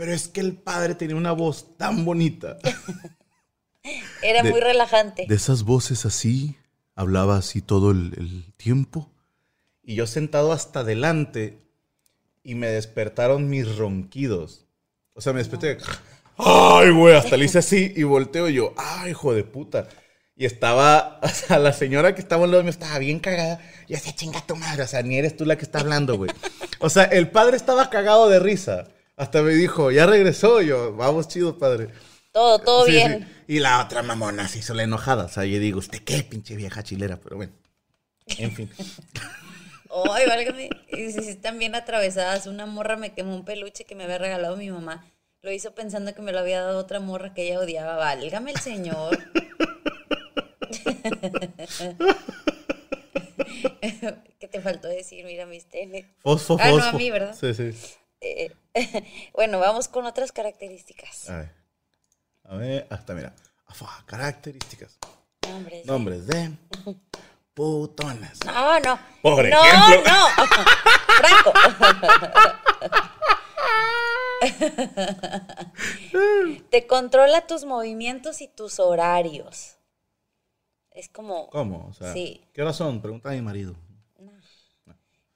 Pero es que el padre tenía una voz tan bonita. [LAUGHS] Era de- muy relajante. De esas voces así, hablaba así todo el, el tiempo. Y yo sentado hasta adelante y me despertaron mis ronquidos. O sea, me desperté. ¡Ay, güey! Hasta le hice así y volteo y yo, ¡ay, hijo de puta! Y estaba, [LAUGHS] o sea, la señora que estaba al lado mío estaba bien cagada. Y decía, chinga tu madre, o sea, ni eres tú la que está hablando, güey. O sea, el padre estaba cagado de risa. Hasta me dijo, ya regresó. Yo, vamos, chido, padre. Todo, todo Sí, bien. sí. Y la otra mamona se hizo la enojada. O sea, yo digo, ¿usted qué, pinche vieja chilera? Pero bueno, en fin. [LAUGHS] Ay, válgame. Y si están bien atravesadas. Una morra me quemó un peluche que me había regalado mi mamá. Lo hizo pensando que me lo había dado otra morra que ella odiaba. Válgame el señor. [LAUGHS] [LAUGHS] ¿Qué te faltó decir? Mira mis tenis. Fosfo, Ah, no, a mí, ¿verdad? Sí, sí. Eh, [LAUGHS] bueno, vamos con otras características. A ver. A ver, hasta mira. Afá, características. Nombres. Nombres de putonas. No, no. Por no, ejemplo. no. Franco. Te controla tus movimientos y tus horarios. Es como. ¿Cómo? O sea, Sí. ¿qué horas son? Pregunta a mi marido.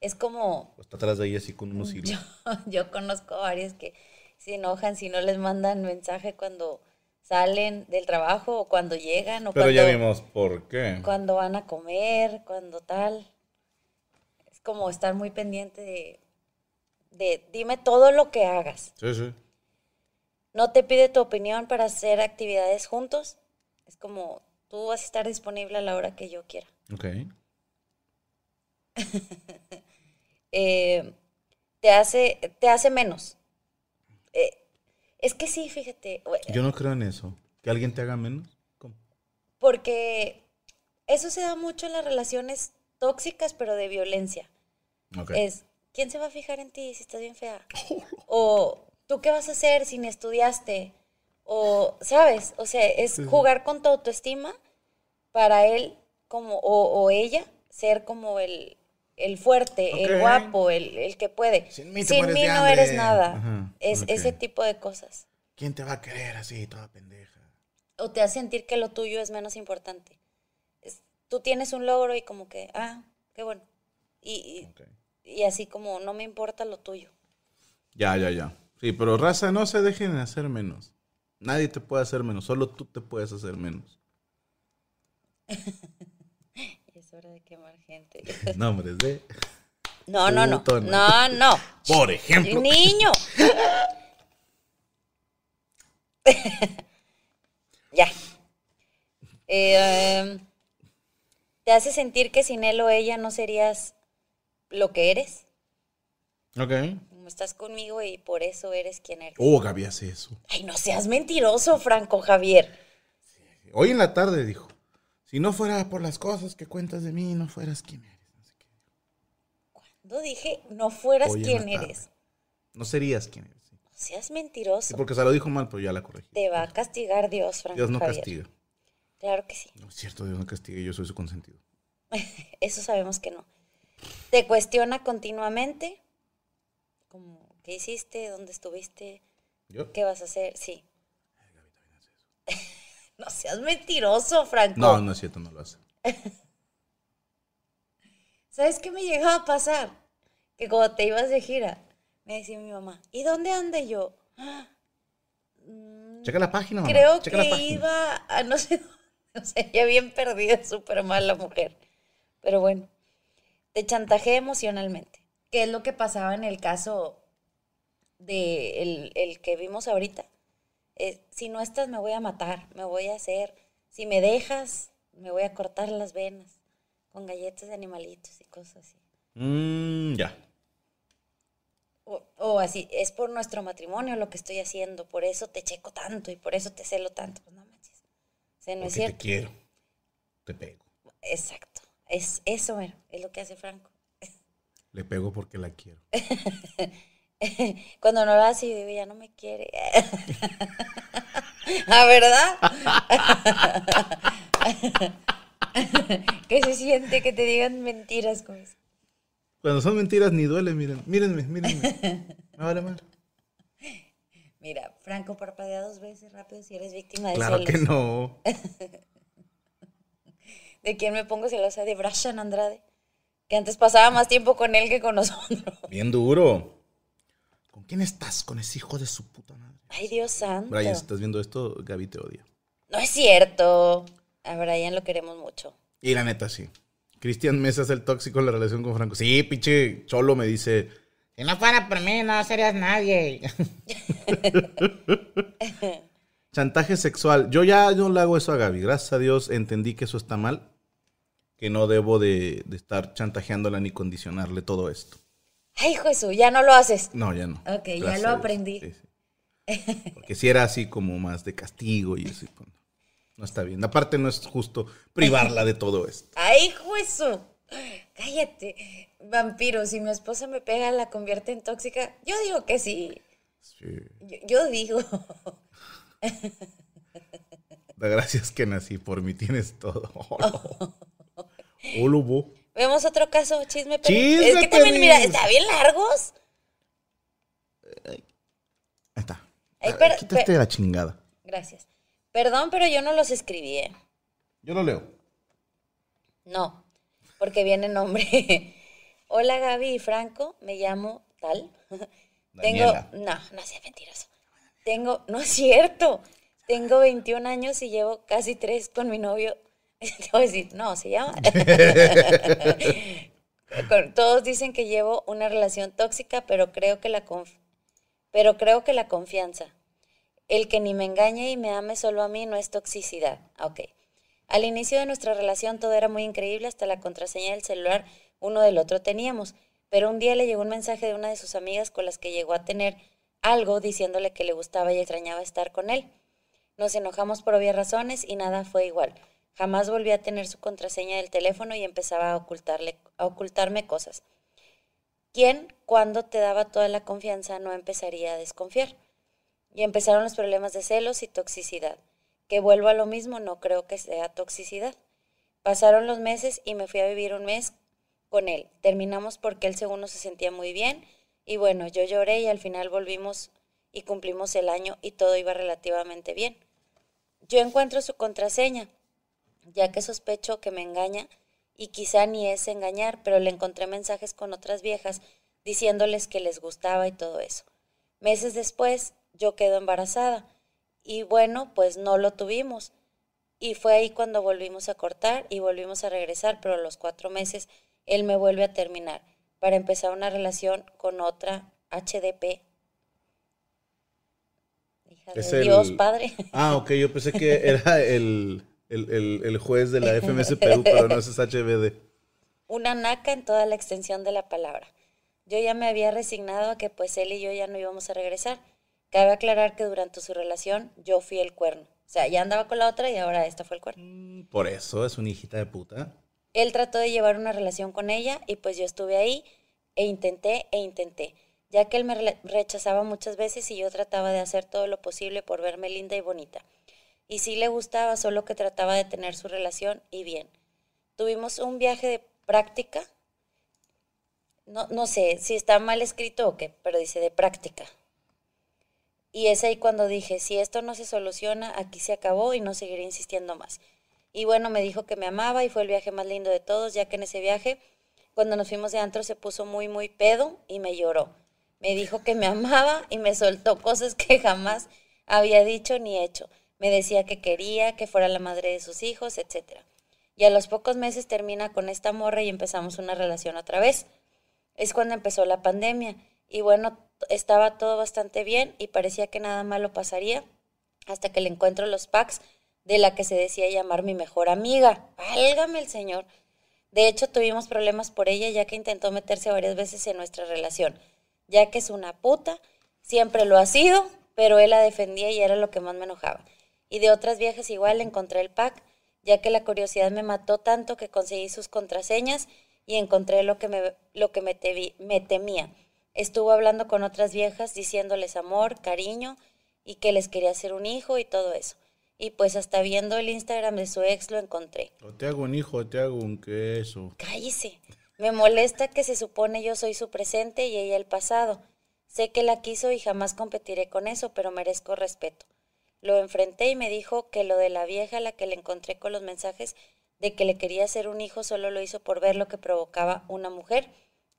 Es como. O está atrás de ella así con unos [LAUGHS] hilos. Yo, yo conozco a varios que se enojan si no les mandan mensaje cuando salen del trabajo o cuando llegan o Pero cuando, ya vimos por qué. cuando van a comer, cuando tal. Es como estar muy pendiente de, de dime todo lo que hagas. Sí, sí. No te pide tu opinión para hacer actividades juntos. Es como tú vas a estar disponible a la hora que yo quiera. Ok. [LAUGHS] Eh, te, hace, te hace menos. Eh, es que sí, fíjate. Yo no creo en eso. ¿Que alguien te haga menos? ¿Cómo? Porque eso se da mucho en las relaciones tóxicas, pero de violencia. Es, ¿quién se va a fijar en ti si estás bien fea? [LAUGHS] O, ¿tú qué vas a hacer si ni estudiaste? O, ¿sabes? O sea, es jugar con tu autoestima para él como, o, o ella ser como el, el fuerte, el guapo, el, el que puede. Sin mí Sin mí no eres nada. Ajá, Es ese tipo de cosas. ¿Quién te va a querer así, toda pendeja? O te hace sentir que lo tuyo es menos importante. Es- tú tienes un logro y como que, ah, qué bueno. Y, y, y así como, no me importa lo tuyo. Ya, ya, ya. Sí, pero raza, no se dejen hacer menos. Nadie te puede hacer menos, solo tú te puedes hacer menos. [LAUGHS] Es hora de quemar gente. [LAUGHS] Nombres de. No, no, no. No, no. Por ejemplo. Niño. [LAUGHS] ya. Eh, ¿Te hace sentir que sin él o ella no serías lo que eres? Ok. Como estás conmigo y por eso eres quien eres. Oh, Gaby hace eso. Ay, no seas mentiroso, Franco Javier. Hoy en la tarde dijo: Si no fuera por las cosas que cuentas de mí, no fueras quien eres. No sé qué. Dije, no fueras Hoy en quien eres. No serías quien eres. sí. No seas Sí, mentiroso. porque se lo dijo mal, pero ya la corregí. Te va a castigar Dios, Franco Dios no Javier. castiga. Claro que sí. No es cierto, Dios no castiga, yo soy su consentido. [LAUGHS] Eso sabemos que no. Te cuestiona continuamente. Como, ¿qué hiciste? ¿Dónde estuviste? ¿Yo? ¿Qué vas a hacer? Sí. [LAUGHS] no seas mentiroso, Franco. No, no es cierto, no lo hace. [LAUGHS] ¿Sabes qué me llegaba a pasar? Que cuando te ibas de gira, me decía mi mamá, ¿y dónde ande yo? "Ah, mm, Checa la página, mamá. Creo Checa que iba a no sé dónde. O sea, ya bien perdida, súper mal la mujer. Pero bueno, te chantajeé emocionalmente. ¿Qué es lo que pasaba en el caso de el, el que vimos ahorita? Eh, si no estás, me voy a matar, me voy a hacer. Si me dejas, me voy a cortar las venas con galletas de animalitos y cosas así. Mm, ya. O, o así, es por nuestro matrimonio lo que estoy haciendo, por eso te checo tanto y por eso te celo tanto. Pues no manches. O sea, no es Porque te cierto. quiero. Te pego. Exacto. Es eso, es lo que hace Franco. Le pego porque la quiero. [LAUGHS] [LAUGHS] Cuando no lo hace, yo digo, ya no me quiere. [LAUGHS] ¿Ah, verdad? [LAUGHS] ¿Qué se siente que te digan mentiras con eso? Cuando son mentiras ni duele, miren. Mírenme, mírenme. Me vale mal. Mira, Franco parpadea dos veces rápido si eres víctima de Claro celos. que no. ¿De quién me pongo celosa? De Brashan Andrade. Que antes pasaba más tiempo con él que con nosotros. Bien duro. ¿Con quién estás? Con ese hijo de su puta madre. Ay, Dios santo. Brian, si estás viendo esto, Gaby te odia. No es cierto. A Brian lo queremos mucho. Y la neta, sí. Cristian Mesa es el tóxico en la relación con Franco. Sí, pinche Cholo me dice. Si no fuera por mí, no serías nadie. [LAUGHS] Chantaje sexual. Yo ya no le hago eso a Gaby. Gracias a Dios entendí que eso está mal. Que no debo de, de estar chantajeándola ni condicionarle todo esto. Ay, Jesús, ya no lo haces. No, ya no. Ok, ya lo aprendí. Sí, sí. Porque si era así como más de castigo y así. pues, No está bien. Aparte no es justo privarla de todo esto. Ay, Jesús. Cállate. Vampiro, si mi esposa me pega, la convierte en tóxica. Yo digo que sí. Sí. Yo, yo digo. Da gracias que nací, por mí tienes todo. [LAUGHS] Olubo. Vemos otro caso, chisme. pero- Chisme, es que también, mira, está bien largos. Ahí está. Ay, pero- Quítate pero- la chingada. Gracias. Perdón, pero yo no los escribí, ¿eh? Yo lo leo. No, porque viene nombre. [LAUGHS] Hola Gaby y Franco, me llamo tal. [LAUGHS] Tengo, Daniela. no, no sea mentiroso. Tengo, no es cierto. Tengo 21 años y llevo casi tres con mi novio. [LAUGHS] Te voy a decir, no, se llama. [LAUGHS] [LAUGHS] Todos dicen que llevo una relación tóxica, pero creo que la conf- pero creo que la confianza. El que ni me engañe y me ame solo a mí no es toxicidad. Ok. Al inicio de nuestra relación todo era muy increíble, hasta la contraseña del celular uno del otro teníamos. Pero un día le llegó un mensaje de una de sus amigas con las que llegó a tener algo diciéndole que le gustaba y extrañaba estar con él. Nos enojamos por obvias razones y nada fue igual. Jamás volví a tener su contraseña del teléfono y empezaba a, ocultarle, a ocultarme cosas. ¿Quién, cuando te daba toda la confianza, no empezaría a desconfiar? Y empezaron los problemas de celos y toxicidad. Que vuelvo a lo mismo, no creo que sea toxicidad. Pasaron los meses y me fui a vivir un mes con él. Terminamos porque él según se sentía muy bien y bueno, yo lloré y al final volvimos y cumplimos el año y todo iba relativamente bien. Yo encuentro su contraseña, ya que sospecho que me engaña y quizá ni es engañar, pero le encontré mensajes con otras viejas diciéndoles que les gustaba y todo eso. Meses después yo quedo embarazada y bueno, pues no lo tuvimos. Y fue ahí cuando volvimos a cortar y volvimos a regresar, pero a los cuatro meses él me vuelve a terminar para empezar una relación con otra HDP. Hija de el- Dios, padre. Ah, ok, yo pensé que [LAUGHS] era el, el, el- el juez de la [LAUGHS] FMS Perú, pero no es HBD. Una naca en toda la extensión de la palabra. Yo ya me había resignado a que pues él y yo ya no íbamos a regresar. Cabe aclarar que durante su relación yo fui el cuerno. O sea, ya andaba con la otra y ahora esta fue el cuerno. Por eso es una hijita de puta. Él trató de llevar una relación con ella y pues yo estuve ahí e intenté e intenté, ya que él me re- rechazaba muchas veces y yo trataba de hacer todo lo posible por verme linda y bonita. Y sí le gustaba, solo que trataba de tener su relación y bien. Tuvimos un viaje de práctica. No, no sé si está mal escrito o qué, pero dice de práctica. Y es ahí cuando dije, si esto no se soluciona, aquí se acabó y no seguiré insistiendo más. Y bueno, me dijo que me amaba y fue el viaje más lindo de todos, ya que en ese viaje, cuando nos fuimos de antro, se puso muy, muy pedo y me lloró. Me dijo que me amaba y me soltó cosas que jamás había dicho ni hecho. Me decía que quería, que fuera la madre de sus hijos, etc. Y a los pocos meses termina con esta morra y empezamos una relación otra vez. Es cuando empezó la pandemia y bueno, estaba todo bastante bien y parecía que nada malo pasaría hasta que le encuentro los packs de la que se decía llamar mi mejor amiga. Válgame el señor. De hecho, tuvimos problemas por ella ya que intentó meterse varias veces en nuestra relación, ya que es una puta, siempre lo ha sido, pero él la defendía y era lo que más me enojaba. Y de otras viejas igual encontré el pack, ya que la curiosidad me mató tanto que conseguí sus contraseñas y encontré lo que me, lo que me, temía. Estuvo hablando con otras viejas diciéndoles amor, cariño y que les quería hacer un hijo y todo eso. Y pues hasta viendo el Instagram de su ex lo encontré. O te hago un hijo, o te hago un queso. Cállese. Me molesta que se supone yo soy su presente y ella el pasado. Sé que la quiso y jamás competiré con eso, pero merezco respeto. Lo enfrenté y me dijo que lo de la vieja a la que le encontré con los mensajes de que le quería hacer un hijo solo lo hizo por ver lo que provocaba una mujer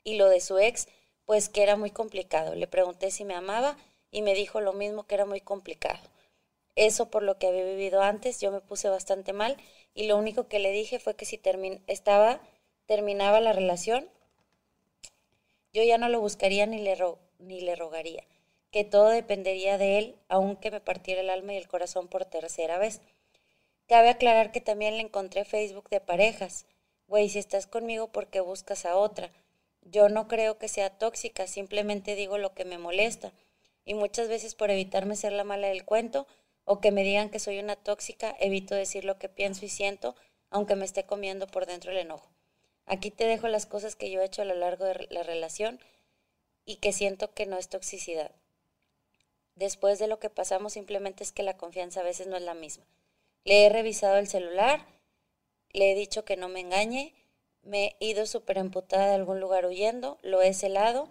y lo de su ex, pues que era muy complicado. Le pregunté si me amaba y me dijo lo mismo que era muy complicado. Eso por lo que había vivido antes, yo me puse bastante mal y lo único que le dije fue que si estaba terminaba la relación, yo ya no lo buscaría ni le, ni le rogaría, que todo dependería de él, aunque me partiera el alma y el corazón por tercera vez. Cabe aclarar que también le encontré Facebook de parejas. Güey, si estás conmigo, ¿por qué buscas a otra? Yo no creo que sea tóxica, simplemente digo lo que me molesta. Y muchas veces por evitarme ser la mala del cuento o que me digan que soy una tóxica, evito decir lo que pienso y siento, aunque me esté comiendo por dentro el enojo. Aquí te dejo las cosas que yo he hecho a lo largo de la relación y que siento que no es toxicidad. Después de lo que pasamos simplemente es que la confianza a veces no es la misma. Le he revisado el celular, le he dicho que no me engañe, me he ido súper emputada de algún lugar huyendo, lo he celado,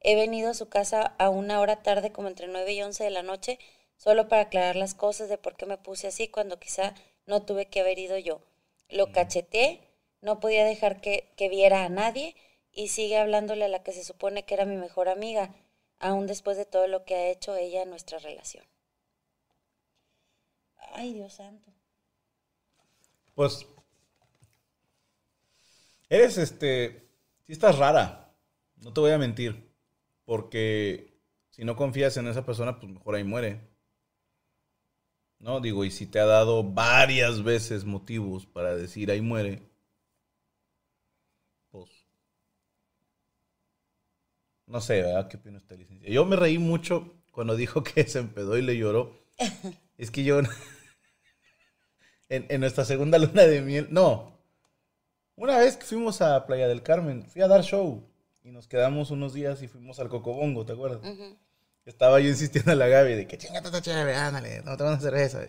he venido a su casa a una hora tarde como entre 9 y 11 de la noche solo para aclarar las cosas de por qué me puse así cuando quizá no tuve que haber ido yo. Lo cacheté, no podía dejar que, que viera a nadie y sigue hablándole a la que se supone que era mi mejor amiga, aún después de todo lo que ha hecho ella en nuestra relación. Ay, Dios santo. Pues. Eres este. Sí, estás rara. No te voy a mentir. Porque si no confías en esa persona, pues mejor ahí muere. No, digo, y si te ha dado varias veces motivos para decir ahí muere, pues. No sé, ¿verdad? ¿Qué opina usted, licencia? Yo me reí mucho cuando dijo que se empedó y le lloró. [LAUGHS] es que yo [LAUGHS] en, nuestra segunda luna de miel. No. Una vez que fuimos a Playa del Carmen, fui a dar show y nos quedamos unos días y fuimos al Cocobongo, ¿te acuerdas? Estaba yo insistiendo a la Gaby de que chingate esta chévere, ándale, no te van a hacer eso.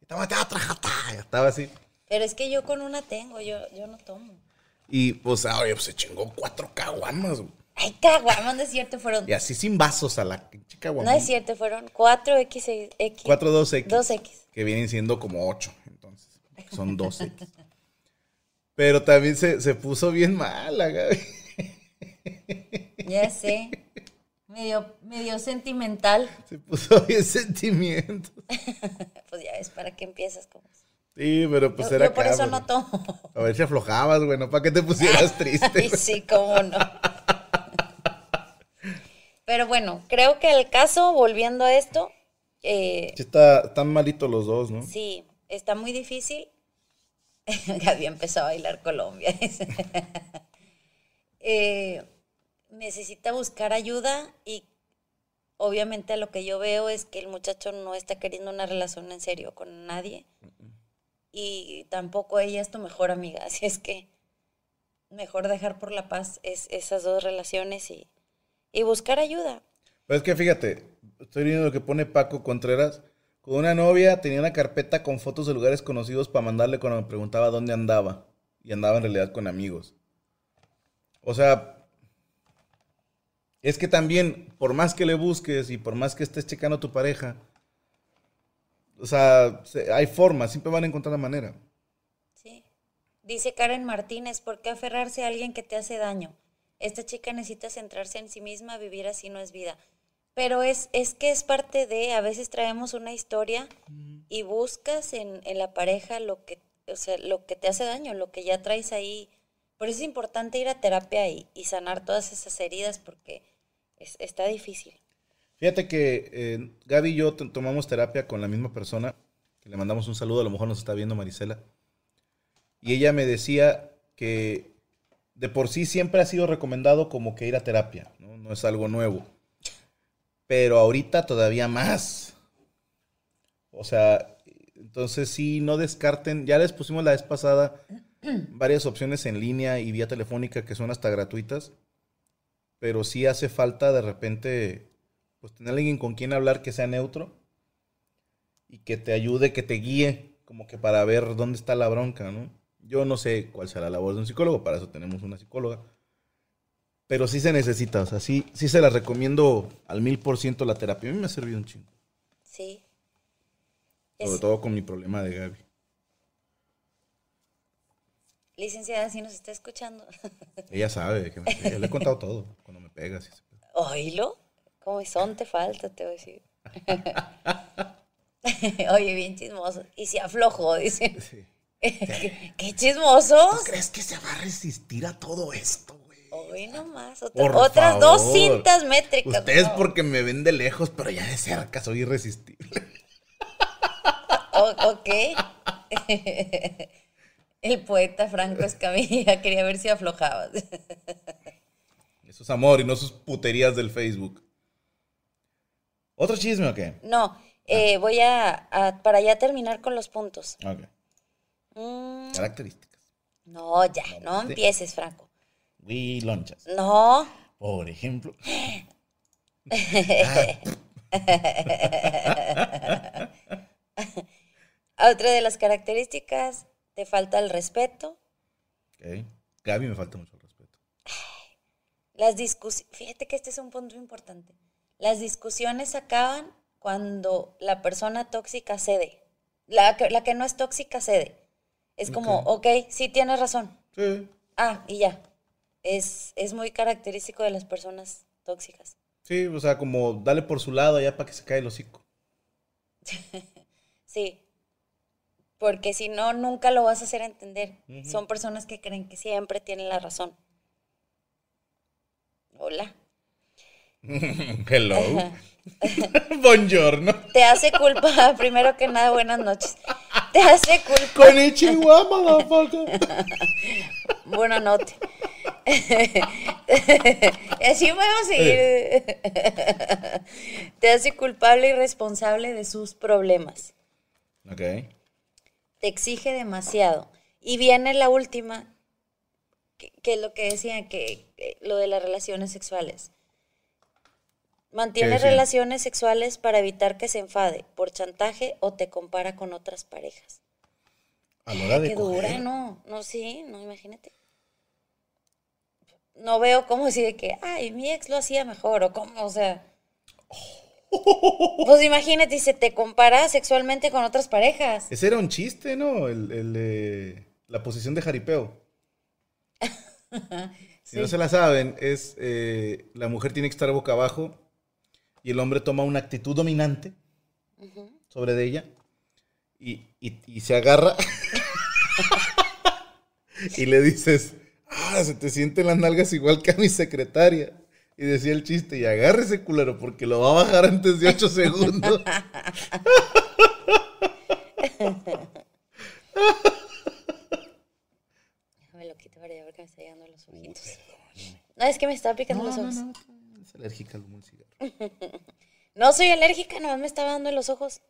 Y tómate otra jata. Estaba así. Pero es que yo con una tengo, yo, yo no tomo. Y pues, ah, oye, pues se chingó cuatro caguamas, Ay, caguamas, no es cierto, fueron. Y así sin vasos a la chica No es cierto, fueron cuatro X, X. Cuatro dos X. Dos X. Que vienen siendo como ocho son 12. Pero también se, puso bien mala, Gaby. Ya sé. Medio, medio sentimental. Se puso bien sentimiento. pues ya es para que empiezas como. Sí, pero pues era yo por eso no tomo. A ver si aflojabas, bueno, para que te pusieras [LAUGHS] triste. sí, cómo no. Pero bueno, creo que el caso, volviendo a esto. Eh, está, están malitos los dos, ¿no? Sí, está muy difícil. [LAUGHS] Gaby empezó a bailar Colombia. [LAUGHS] Eh, necesita buscar ayuda y obviamente lo que yo veo es que el muchacho no está queriendo una relación en serio con nadie y tampoco ella es tu mejor amiga, así es que mejor dejar por la paz es, esas dos relaciones y, y buscar ayuda. Pues es que fíjate, estoy viendo lo que pone Paco Contreras con una novia tenía una carpeta con fotos de lugares conocidos para mandarle cuando me preguntaba dónde andaba. Y andaba en realidad con amigos. O sea, es que también, por más que le busques y por más que estés checando a tu pareja, o sea, hay formas, siempre van a encontrar la manera. Sí. Dice Karen Martínez, ¿por qué aferrarse a alguien que te hace daño? Esta chica necesita centrarse en sí misma, vivir así no es vida. Pero es, es que es parte de, a veces traemos una historia y buscas en, la pareja lo que, o sea, lo que te hace daño, lo que ya traes ahí. Por eso es importante ir a terapia y, sanar todas esas heridas porque está difícil. Fíjate que eh, Gaby y yo tomamos terapia con la misma persona, que le mandamos un saludo, a lo mejor nos está viendo Marisela. Y ella me decía que de por sí siempre ha sido recomendado como que ir a terapia, no, no es algo nuevo pero ahorita todavía más. O sea, entonces sí, no descarten. Ya les pusimos la vez pasada varias opciones en línea y vía telefónica que son hasta gratuitas, pero sí hace falta de repente pues tener alguien con quien hablar que sea neutro y que te ayude, que te guíe, como que para ver dónde está la bronca, ¿no? Yo no sé cuál será la labor de un psicólogo, para eso tenemos una psicóloga. Pero sí se necesita, o sea, sí, sí se la recomiendo al mil por ciento la terapia. A mí me ha servido un chingo. Sí. Sobre Es- todo con mi problema de Gaby. Licenciada, si nos está escuchando. [LAUGHS] Ella sabe que me pega. Le he contado todo cuando me pegas. Oílo. Como son te falta, te voy a decir. [LAUGHS] Oye, bien chismoso. Y se aflojó, dice. Sí. ¿Qué, [LAUGHS] qué chismosos? ¿Tú crees que se va a resistir a todo esto, güey? Hoy nomás. otra- otras dos cintas métricas. Ustedes no. porque me ven de lejos, pero ya de cerca soy irresistible. O- ok. [LAUGHS] El poeta Franco Escamilla [LAUGHS] quería ver si aflojabas. Eso es amor y no sus puterías del Facebook. ¿Otro chisme o qué? No, eh, voy a, a- para ya terminar con los puntos. Ok. Mm, Características. no, ya, no empieces, Franco. Wii lonchas. No, Por ejemplo. [GASPS] [LAUGHS] otra de las características, te falta el respeto. Ok. Gaby me falta mucho el respeto. Las discusiones, fíjate que este es un punto importante. Las discusiones acaban cuando la persona tóxica cede. La que, la que no es tóxica cede. Es como, ok, sí tienes razón. Sí. Ah, y ya. Es, es muy característico de las personas tóxicas. Sí, o sea, como dale por su lado ya para que se caiga el hocico. [LAUGHS] Sí. Porque si no, nunca lo vas a hacer entender. Son personas que creen que siempre tienen la razón. Hola. [LAUGHS] Hello. [LAUGHS] Buongiorno. Te hace culpa, [LAUGHS] primero que nada, buenas noches. Te hace culpa. Konnichiwa, motherfucker. Buena noche. y así podemos seguir. Te hace culpable y responsable de sus problemas. Ok. Te exige demasiado. Y viene la última, que, que es lo que decía, que, que lo de las relaciones sexuales. Mantiene relaciones sexuales para evitar que se enfade por chantaje o te compara con otras parejas. A la hora de Qué dura. ¿no? No, sí, no, imagínate. No veo como si de que, ay, mi ex lo hacía mejor, o cómo, o sea. Pues imagínate, se te compara sexualmente con otras parejas. Ese era un chiste, ¿no? El, el la posición de jaripeo. [LAUGHS] Si no se la saben, es eh, la mujer tiene que estar boca abajo y el hombre toma una actitud dominante sobre de ella y, y- y se agarra [LAUGHS] y le dices, ah, se te sienten las nalgas igual que a mi secretaria. Y decía el chiste, y agarre ese culero porque lo va a bajar antes de 8 segundos. Déjame lo quito para allá porque me está llegando los ojitos. No, es que me estaba picando los ojos. No, es alérgica al humo del cigarro. [LAUGHS] soy alérgica, nomás me estaba dando en los ojos.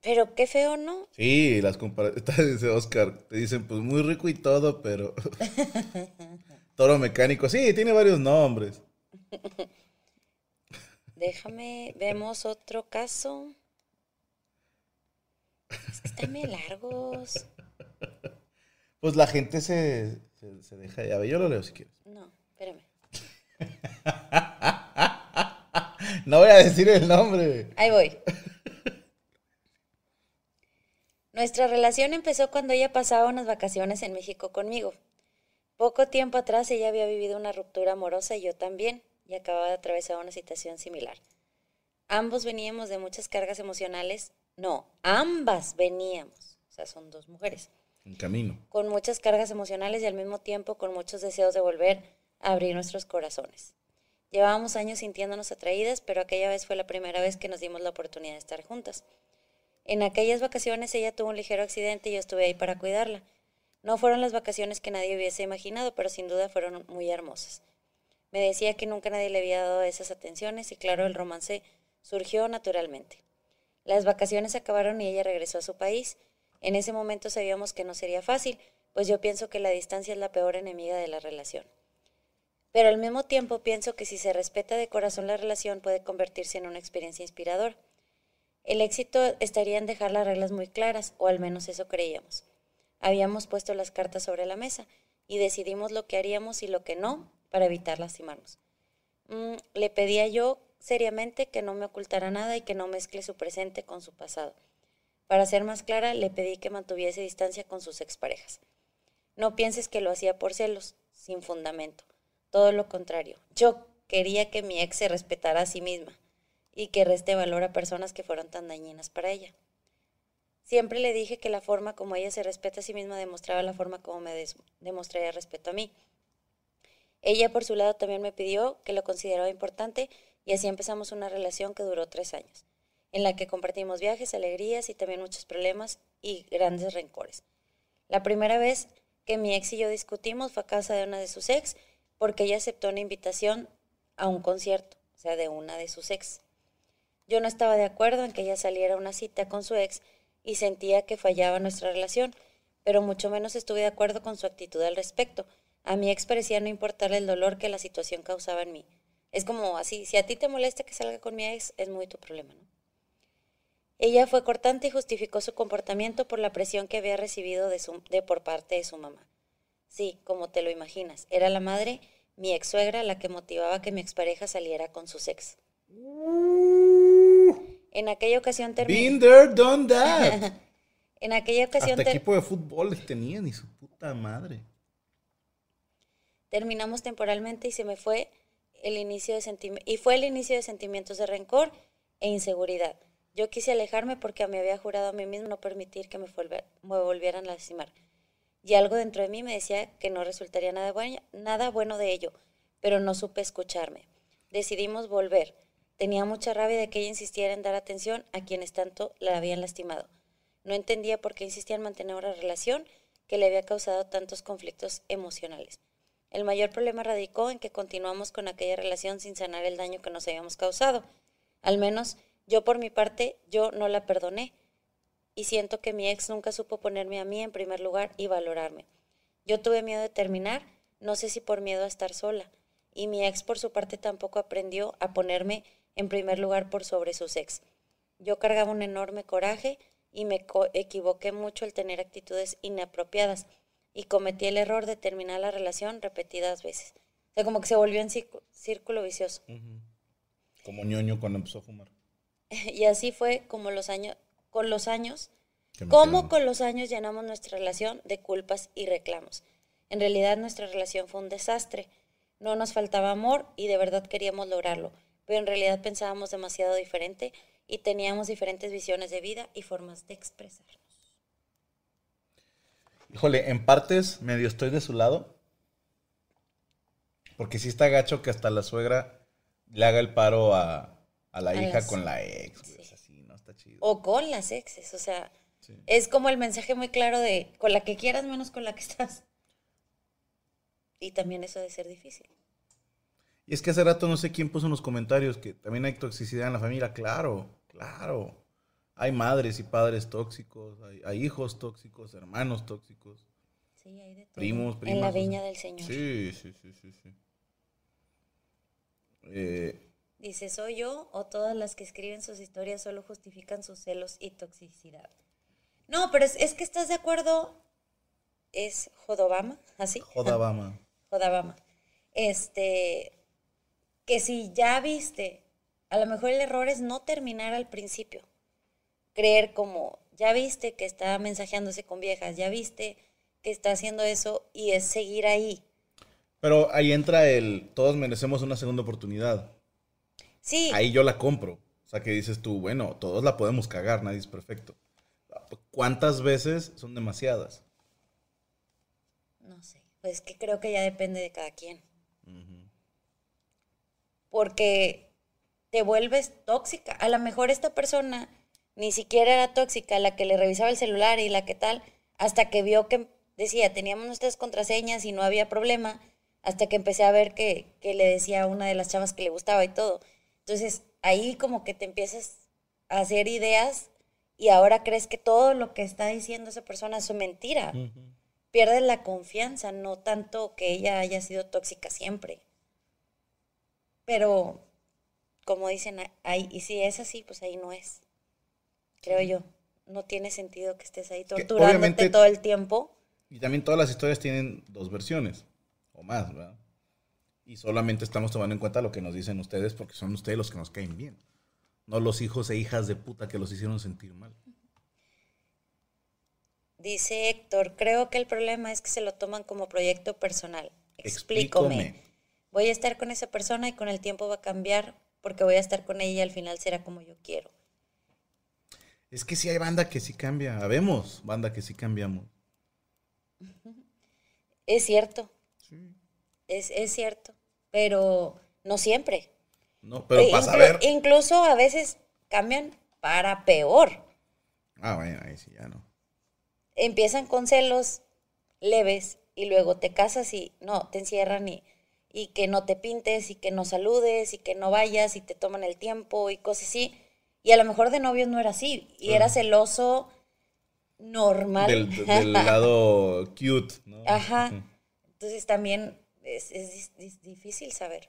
Pero qué feo, ¿no? Sí, las comparaciones, [LAUGHS] dice Oscar, te dicen, pues muy rico y todo, pero... [LAUGHS] Toro mecánico, sí, tiene varios nombres. Déjame, vemos otro caso. Es que están bien largos. Pues la gente se, se, se deja ya yo lo leo si quieres. No. [LAUGHS] No voy a decir el nombre. Ahí voy. Nuestra relación empezó cuando ella pasaba unas vacaciones en México conmigo. Poco tiempo atrás ella había vivido una ruptura amorosa y yo también, y acababa de atravesar una situación similar. Ambos veníamos de muchas cargas emocionales. No, ambas veníamos. O sea, son dos mujeres. En camino. Con muchas cargas emocionales y al mismo tiempo con muchos deseos de volver abrir nuestros corazones. Llevábamos años sintiéndonos atraídas, pero aquella vez fue la primera vez que nos dimos la oportunidad de estar juntas. En aquellas vacaciones ella tuvo un ligero accidente y yo estuve ahí para cuidarla. No fueron las vacaciones que nadie hubiese imaginado, pero sin duda fueron muy hermosas. Me decía que nunca nadie le había dado esas atenciones y claro, el romance surgió naturalmente. Las vacaciones acabaron y ella regresó a su país. En ese momento sabíamos que no sería fácil, pues yo pienso que la distancia es la peor enemiga de la relación. Pero al mismo tiempo pienso que si se respeta de corazón la relación puede convertirse en una experiencia inspiradora. El éxito estaría en dejar las reglas muy claras, o al menos eso creíamos. Habíamos puesto las cartas sobre la mesa y decidimos lo que haríamos y lo que no para evitar lastimarnos. Mm, le pedía yo seriamente que no me ocultara nada y que no mezcle su presente con su pasado. Para ser más clara, le pedí que mantuviese distancia con sus exparejas. No pienses que lo hacía por celos, sin fundamento. Todo lo contrario. Yo quería que mi ex se respetara a sí misma y que reste valor a personas que fueron tan dañinas para ella. Siempre le dije que la forma como ella se respeta a sí misma demostraba la forma como me demostraría respeto a mí. Ella, por su lado, también me pidió que lo consideraba importante y así empezamos una relación que duró tres años, en la que compartimos viajes, alegrías y también muchos problemas y grandes rencores. La primera vez que mi ex y yo discutimos fue a casa de una de sus ex porque ella aceptó una invitación a un concierto, o sea, de una de sus ex. Yo no estaba de acuerdo en que ella saliera a una cita con su ex y sentía que fallaba nuestra relación, pero mucho menos estuve de acuerdo con su actitud al respecto. A mi ex parecía no importarle el dolor que la situación causaba en mí. Es como así, si a ti te molesta que salga con mi ex, es muy tu problema, ¿no? Ella fue cortante y justificó su comportamiento por la presión que había recibido de, su, de por parte de su mamá. Sí, como te lo imaginas, era la madre, mi ex suegra, la que motivaba que mi expareja saliera con sus ex. En aquella ocasión terminó. there, done that. [LAUGHS] en aquella ocasión. Hasta equipo de fútbol les tenían y su puta madre. Terminamos temporalmente y se me fue el inicio de y fue el inicio de sentimientos de rencor e inseguridad. Yo quise alejarme porque me había jurado a mí mismo no permitir que me, me volvieran a lastimar. Y algo dentro de mí me decía que no resultaría nada bueno, nada bueno de ello, pero no supe escucharme. Decidimos volver. Tenía mucha rabia de que ella insistiera en dar atención a quienes tanto la habían lastimado. No entendía por qué insistía en mantener una relación que le había causado tantos conflictos emocionales. El mayor problema radicó en que continuamos con aquella relación sin sanar el daño que nos habíamos causado. Al menos yo por mi parte, yo no la perdoné. Y siento que mi ex nunca supo ponerme a mí en primer lugar y valorarme. Yo tuve miedo de terminar, no sé si por miedo a estar sola. Y mi ex por su parte tampoco aprendió a ponerme en primer lugar por sobre sus ex. Yo cargaba un enorme coraje y me equivoqué mucho al tener actitudes inapropiadas y cometí el error de terminar la relación repetidas veces. O sea, como que se volvió en círculo vicioso. Como ñoño cuando empezó a fumar. [LAUGHS] y así fue como los años, con los años, como con los años llenamos nuestra relación de culpas y reclamos. En realidad nuestra relación fue un desastre. No nos faltaba amor y de verdad queríamos lograrlo, pero en realidad pensábamos demasiado diferente y teníamos diferentes visiones de vida y formas de expresarnos. Híjole, en partes medio estoy de su lado. Porque sí está gacho que hasta la suegra le haga el paro a, la hija con la ex. O con las exes, o sea, es como el mensaje muy claro de con la que quieras menos con la que estás. Y también eso de ser difícil. Y es que hace rato no sé quién puso en los comentarios que también hay toxicidad en la familia. Claro, claro. Hay madres y padres tóxicos, hay, hijos tóxicos, hermanos tóxicos. Sí, hay de todo. Primos, primas. En la viña del Señor. Sí, sí, sí, sí. sí. Eh, Dice, ¿soy yo o todas las que escriben sus historias solo justifican sus celos y toxicidad? No, pero es, que estás de acuerdo. Es Jodobama, ¿así? Jodabama. [LAUGHS] Jodabama. Este, que si ya viste, a lo mejor el error es no terminar al principio creer como, ya viste que está mensajeándose con viejas, ya viste que está haciendo eso y es seguir ahí. Pero ahí entra el, todos merecemos una segunda oportunidad. Sí. Ahí yo la compro. O sea, que dices tú, bueno, todos la podemos cagar, nadie es perfecto. ¿Cuántas veces son demasiadas? No sé, pues que creo que ya depende de cada quien. Porque te vuelves tóxica. A lo mejor esta persona ni siquiera era tóxica, la que le revisaba el celular y la que tal, hasta que vio que decía, teníamos nuestras contraseñas y no había problema, hasta que empecé a ver que, le decía a una de las chavas que le gustaba y todo. Entonces, ahí como que te empiezas a hacer ideas y ahora crees que todo lo que está diciendo esa persona es mentira. Pierdes la confianza, no tanto que ella haya sido tóxica siempre. Pero, como dicen, ahí, y si es así, pues ahí no es. creo yo. No tiene sentido que estés ahí torturándote todo el tiempo. Y también todas las historias tienen dos versiones o más, ¿verdad? Y solamente estamos tomando en cuenta lo que nos dicen ustedes porque son ustedes los que nos caen bien. No los hijos e hijas de puta que los hicieron sentir mal. Dice Héctor, creo que el problema es que se lo toman como proyecto personal. Explícame. Explícame. Voy a estar con esa persona y con el tiempo va a cambiar porque voy a estar con ella y al final será como yo quiero. Es que sí hay banda que sí cambia. Habemos banda que sí cambiamos. [LAUGHS] Es cierto, es, es cierto, pero no siempre. No, pero Eh, inclu-. Incluso a veces cambian para peor. Ah, bueno, ahí sí ya no. Empiezan con celos leves y luego te casas y no, te encierran y, y que no te pintes y que no saludes y que no vayas y te toman el tiempo y cosas así. Y a lo mejor de novios no era así y era celoso normal. Del, del lado [LAUGHS] cute, ¿no? Ajá. Entonces también es, es difícil saber.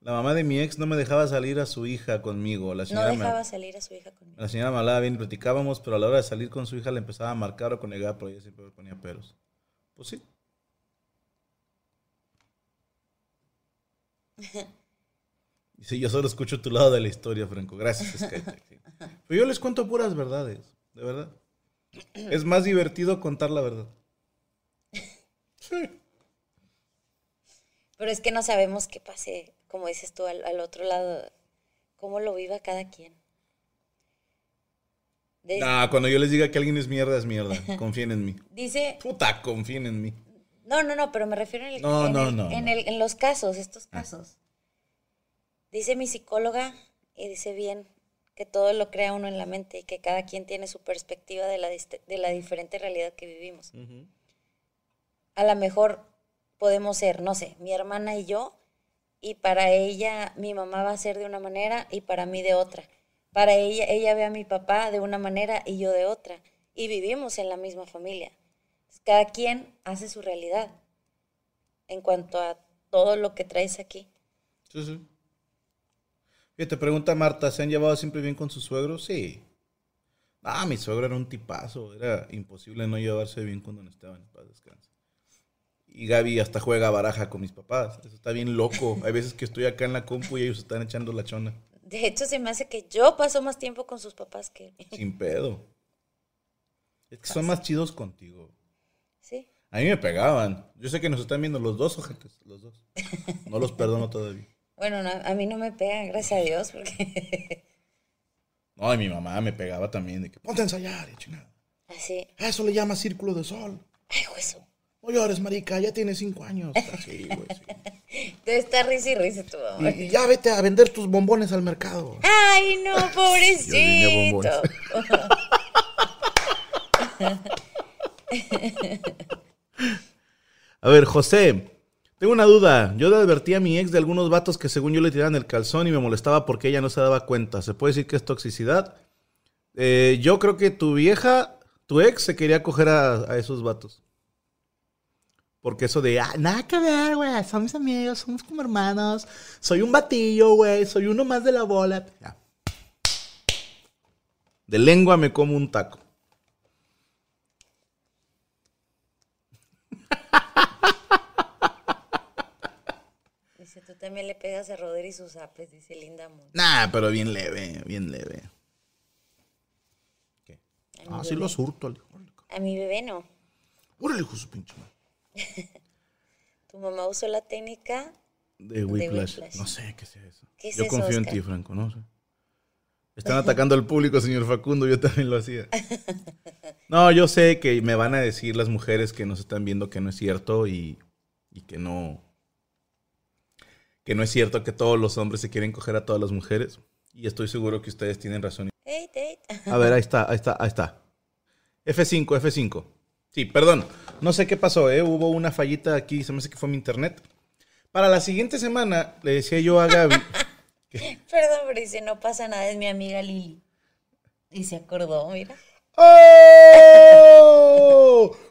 La mamá de mi ex no me dejaba salir a su hija conmigo. La No señora, me, dejaba salir a su hija conmigo. la señora me hablaba bien platicábamos, pero a la hora de salir con su hija le empezaba a marcar o conegaba, pero ella siempre ponía peros. Pues sí. [LAUGHS] Y sí, yo solo escucho tu lado de la historia, Franco. Gracias, Skytech. sí. Pero yo les cuento puras verdades, de verdad. Es más divertido contar la verdad. [LAUGHS] Sí. Pero es que no sabemos qué pase, como dices tú, al, al otro lado, cómo lo viva cada quien. De- Nah, cuando yo les diga que alguien es mierda, es mierda. [LAUGHS] Confíen en mí. Dice, Puta, confíen en mí. no, no, no, pero me refiero en, el- No, en no, el- no, en, el- en los casos, estos Ah. casos. Dice mi psicóloga, y dice bien, que todo lo crea uno en la mente y que cada quien tiene su perspectiva de la, de la diferente realidad que vivimos. a lo mejor podemos ser, no sé, mi hermana y yo, y para ella mi mamá va a ser de una manera y para mí de otra. Para ella, ella ve a mi papá de una manera y yo de otra. Y vivimos en la misma familia. Cada quien hace su realidad en cuanto a todo lo que traes aquí. Sí, sí. Oye, te pregunta Marta, ¿se han llevado siempre bien con sus suegros? Sí. Ah, mi suegro era un tipazo. Era imposible no llevarse bien con don Esteban. Paz descanse. Y Gaby hasta juega baraja con mis papás. Eso está bien loco. Hay veces que estoy acá en la compu y ellos están echando la chona. De hecho, se me hace que yo paso más tiempo con sus papás que él. Sin pedo. Es que son más chidos contigo. Sí. A mí me pegaban. Yo sé que nos están viendo los dos ojetes, los dos. No los perdono todavía. Bueno, no, a mí no me pegan, gracias a Dios, porque [LAUGHS] No, y mi mamá me pegaba también de que ponte a ensayar y chingada. así, A eso le llama círculo de sol. ay, hueso. No llores, marica, ya tienes cinco años. Así, güey, sí. [LAUGHS] Te está risa y risa tu mamá. Y, y ya vete a vender tus bombones al mercado. Ay, no, [LAUGHS] pobrecito. [LAUGHS] A ver, José, tengo una duda. Yo le advertí a mi ex de algunos vatos que según yo le tiraban el calzón y me molestaba porque ella no se daba cuenta. ¿Se puede decir que es toxicidad? Eh, yo creo que tu vieja, tu ex, se quería coger a, a esos vatos. Porque eso de, ah, nada que ver, güey, son mis amigos, somos como hermanos. Soy un batillo, güey, soy uno más de la bola. Ya. De lengua me como un taco. [LAUGHS] Dice, tú también le pegas a Roder y sus apes, dice Linda Moon. Nah, pero bien leve, bien leve. ¿Qué? A mi Ah, sí bebé. lo surto. A mi bebé no. Órale, hijo de su pinche madre. [LAUGHS] Tu mamá usó la técnica. De Whiplash. Whiplash. No sé qué sea eso. ¿Qué es yo eso, confío en ti, Franco, no sé. Están atacando al público, señor Facundo, yo también lo hacía. [LAUGHS] No, yo sé que me van a decir las mujeres que nos están viendo que no es cierto y, y que no. Que no es cierto que todos los hombres se quieren coger a todas las mujeres. Y estoy seguro que ustedes tienen razón. A ver, ahí está, ahí está, ahí está. F5, F5. Sí, perdón. No sé qué pasó, ¿eh? Hubo una fallita aquí, se me hace que fue mi internet. Para la siguiente semana, le decía yo a Gaby. [LAUGHS] Perdón, pero dice, no pasa nada, es mi amiga Lili. Y se acordó, mira. ¡Oh! [LAUGHS]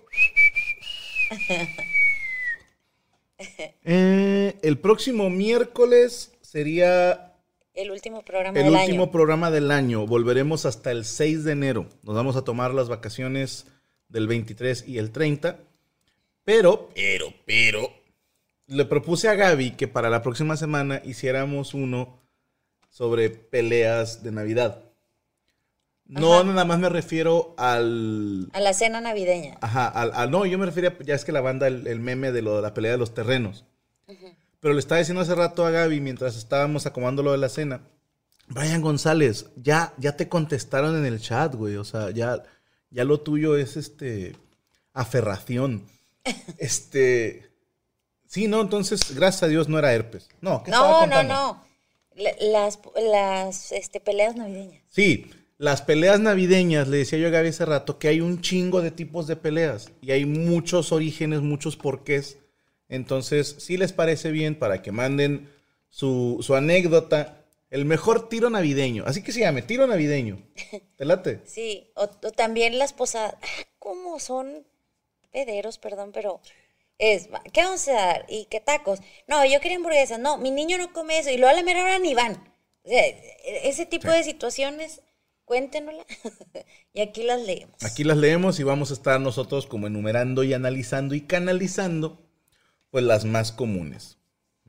Eh, el próximo miércoles sería El último programa El del último año. programa del año. Volveremos hasta el 6 de enero. Nos vamos a tomar las vacaciones del 23 y el 30. Pero, pero, pero, le propuse a Gaby que para la próxima semana hiciéramos uno sobre peleas de Navidad. No Ajá. nada más me refiero al... A la cena navideña. Ajá, al, al- no, yo me refería, ya es que la banda, el, el meme de lo de la pelea de los terrenos. Pero le estaba diciendo hace rato a Gaby, mientras estábamos acomodando lo de la cena, Brian González, ya, ya te contestaron en el chat, güey. O sea, ya, ya lo tuyo es este aferración. [LAUGHS] este. Sí, no, entonces, gracias a Dios no era herpes. No, ¿qué estaba No, no, no. La- Las, las este, peleas navideñas. Sí, las peleas navideñas, le decía yo a Gaby hace rato que hay un chingo de tipos de peleas y hay muchos orígenes, muchos porqués. Entonces, si les parece bien para que manden su, su anécdota, el mejor tiro navideño. Así que se llame, tiro navideño. ¿Te late? [LAUGHS] Sí, o, o también las posadas. Ah, ¿Cómo son pederos, perdón, pero es, ¿qué vamos a dar? ¿Y qué tacos? No, yo quería hamburguesas. No, mi niño no come eso. Y luego a la mera hora ni van. O sea, e- ese tipo de situaciones, cuéntenosla. [LAUGHS] y aquí las leemos. Aquí las leemos y vamos a estar nosotros como enumerando y analizando y canalizando, pues las más comunes.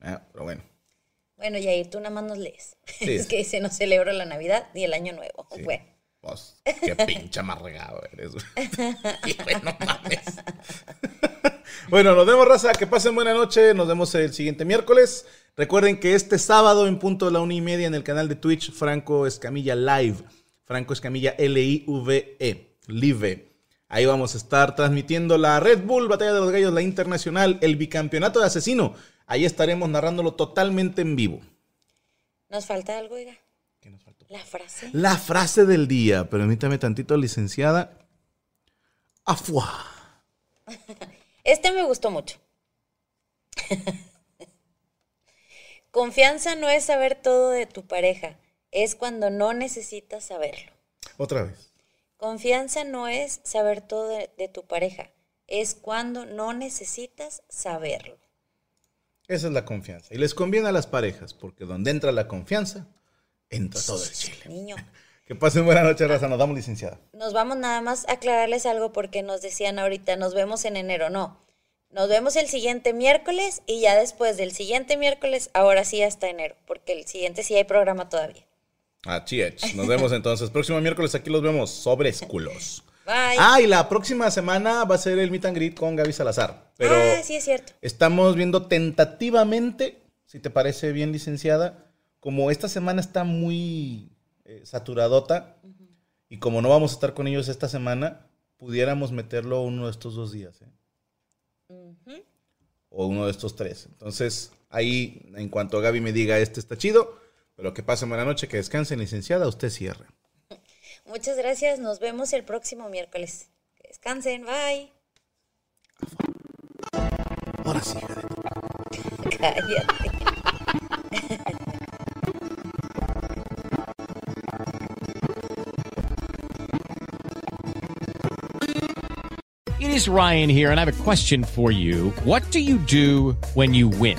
Ah, pero bueno. Bueno, Yair, tú nada más nos lees. [LAUGHS] Sí. es que dice, no celebro la Navidad ni el Año Nuevo. Sí. Bueno, Pues, qué pinche amargado eres. güey. [LAUGHS] Hijo, no mames. [LAUGHS] bueno, nos vemos, raza. Que pasen buena noche. Nos vemos el siguiente miércoles. Recuerden que este sábado, en punto de la una y media, en el canal de Twitch, Franco Escamilla Live. Franco Escamilla L-I-V-E. Live. Ahí vamos a estar transmitiendo la Red Bull Batalla de los Gallos, la internacional, el bicampeonato de asesino. Ahí estaremos narrándolo totalmente en vivo. nos falta algo, oiga. ¿Qué nos faltó? La frase. La frase del día, permítame tantito, licenciada. Afuá. [LAUGHS] Este me gustó mucho. [LAUGHS] Confianza no es saber todo de tu pareja, es cuando no necesitas saberlo. Otra vez. Confianza no es saber todo de, de tu pareja, es cuando no necesitas saberlo. Esa es la confianza. Y les conviene a las parejas, porque donde entra la confianza, entra todo el chile. Niño, [LAUGHS] Que pasen buena noche, raza. Nos damos licenciada. nos vamos nada más a aclararles algo porque nos decían ahorita, nos vemos en enero, no. Nos vemos el siguiente miércoles y ya después del siguiente miércoles, ahora sí hasta enero, porque el siguiente sí hay programa todavía. Ah, chiech. Nos vemos entonces. Próximo miércoles aquí los vemos sobre culos. Bye. Ah, y la próxima semana va a ser el meet and greet con Gaby Salazar. Pero Ah, sí es cierto. estamos viendo tentativamente, si te parece bien, licenciada, como esta semana está muy eh, saturadota y como no vamos a estar con ellos esta semana, pudiéramos meterlo uno de estos dos días. ¿eh? O uno de estos tres. Entonces, ahí, en cuanto Gaby me diga, este está chido, pero que pasen buena noche, que descansen, licenciada, usted cierre. Muchas gracias. Nos vemos el próximo miércoles. Que descansen. Bye. Ahora sí, hija de tu- [LAUGHS] Cállate. It is Ryan here, and I have a question for you. What do you do when you win?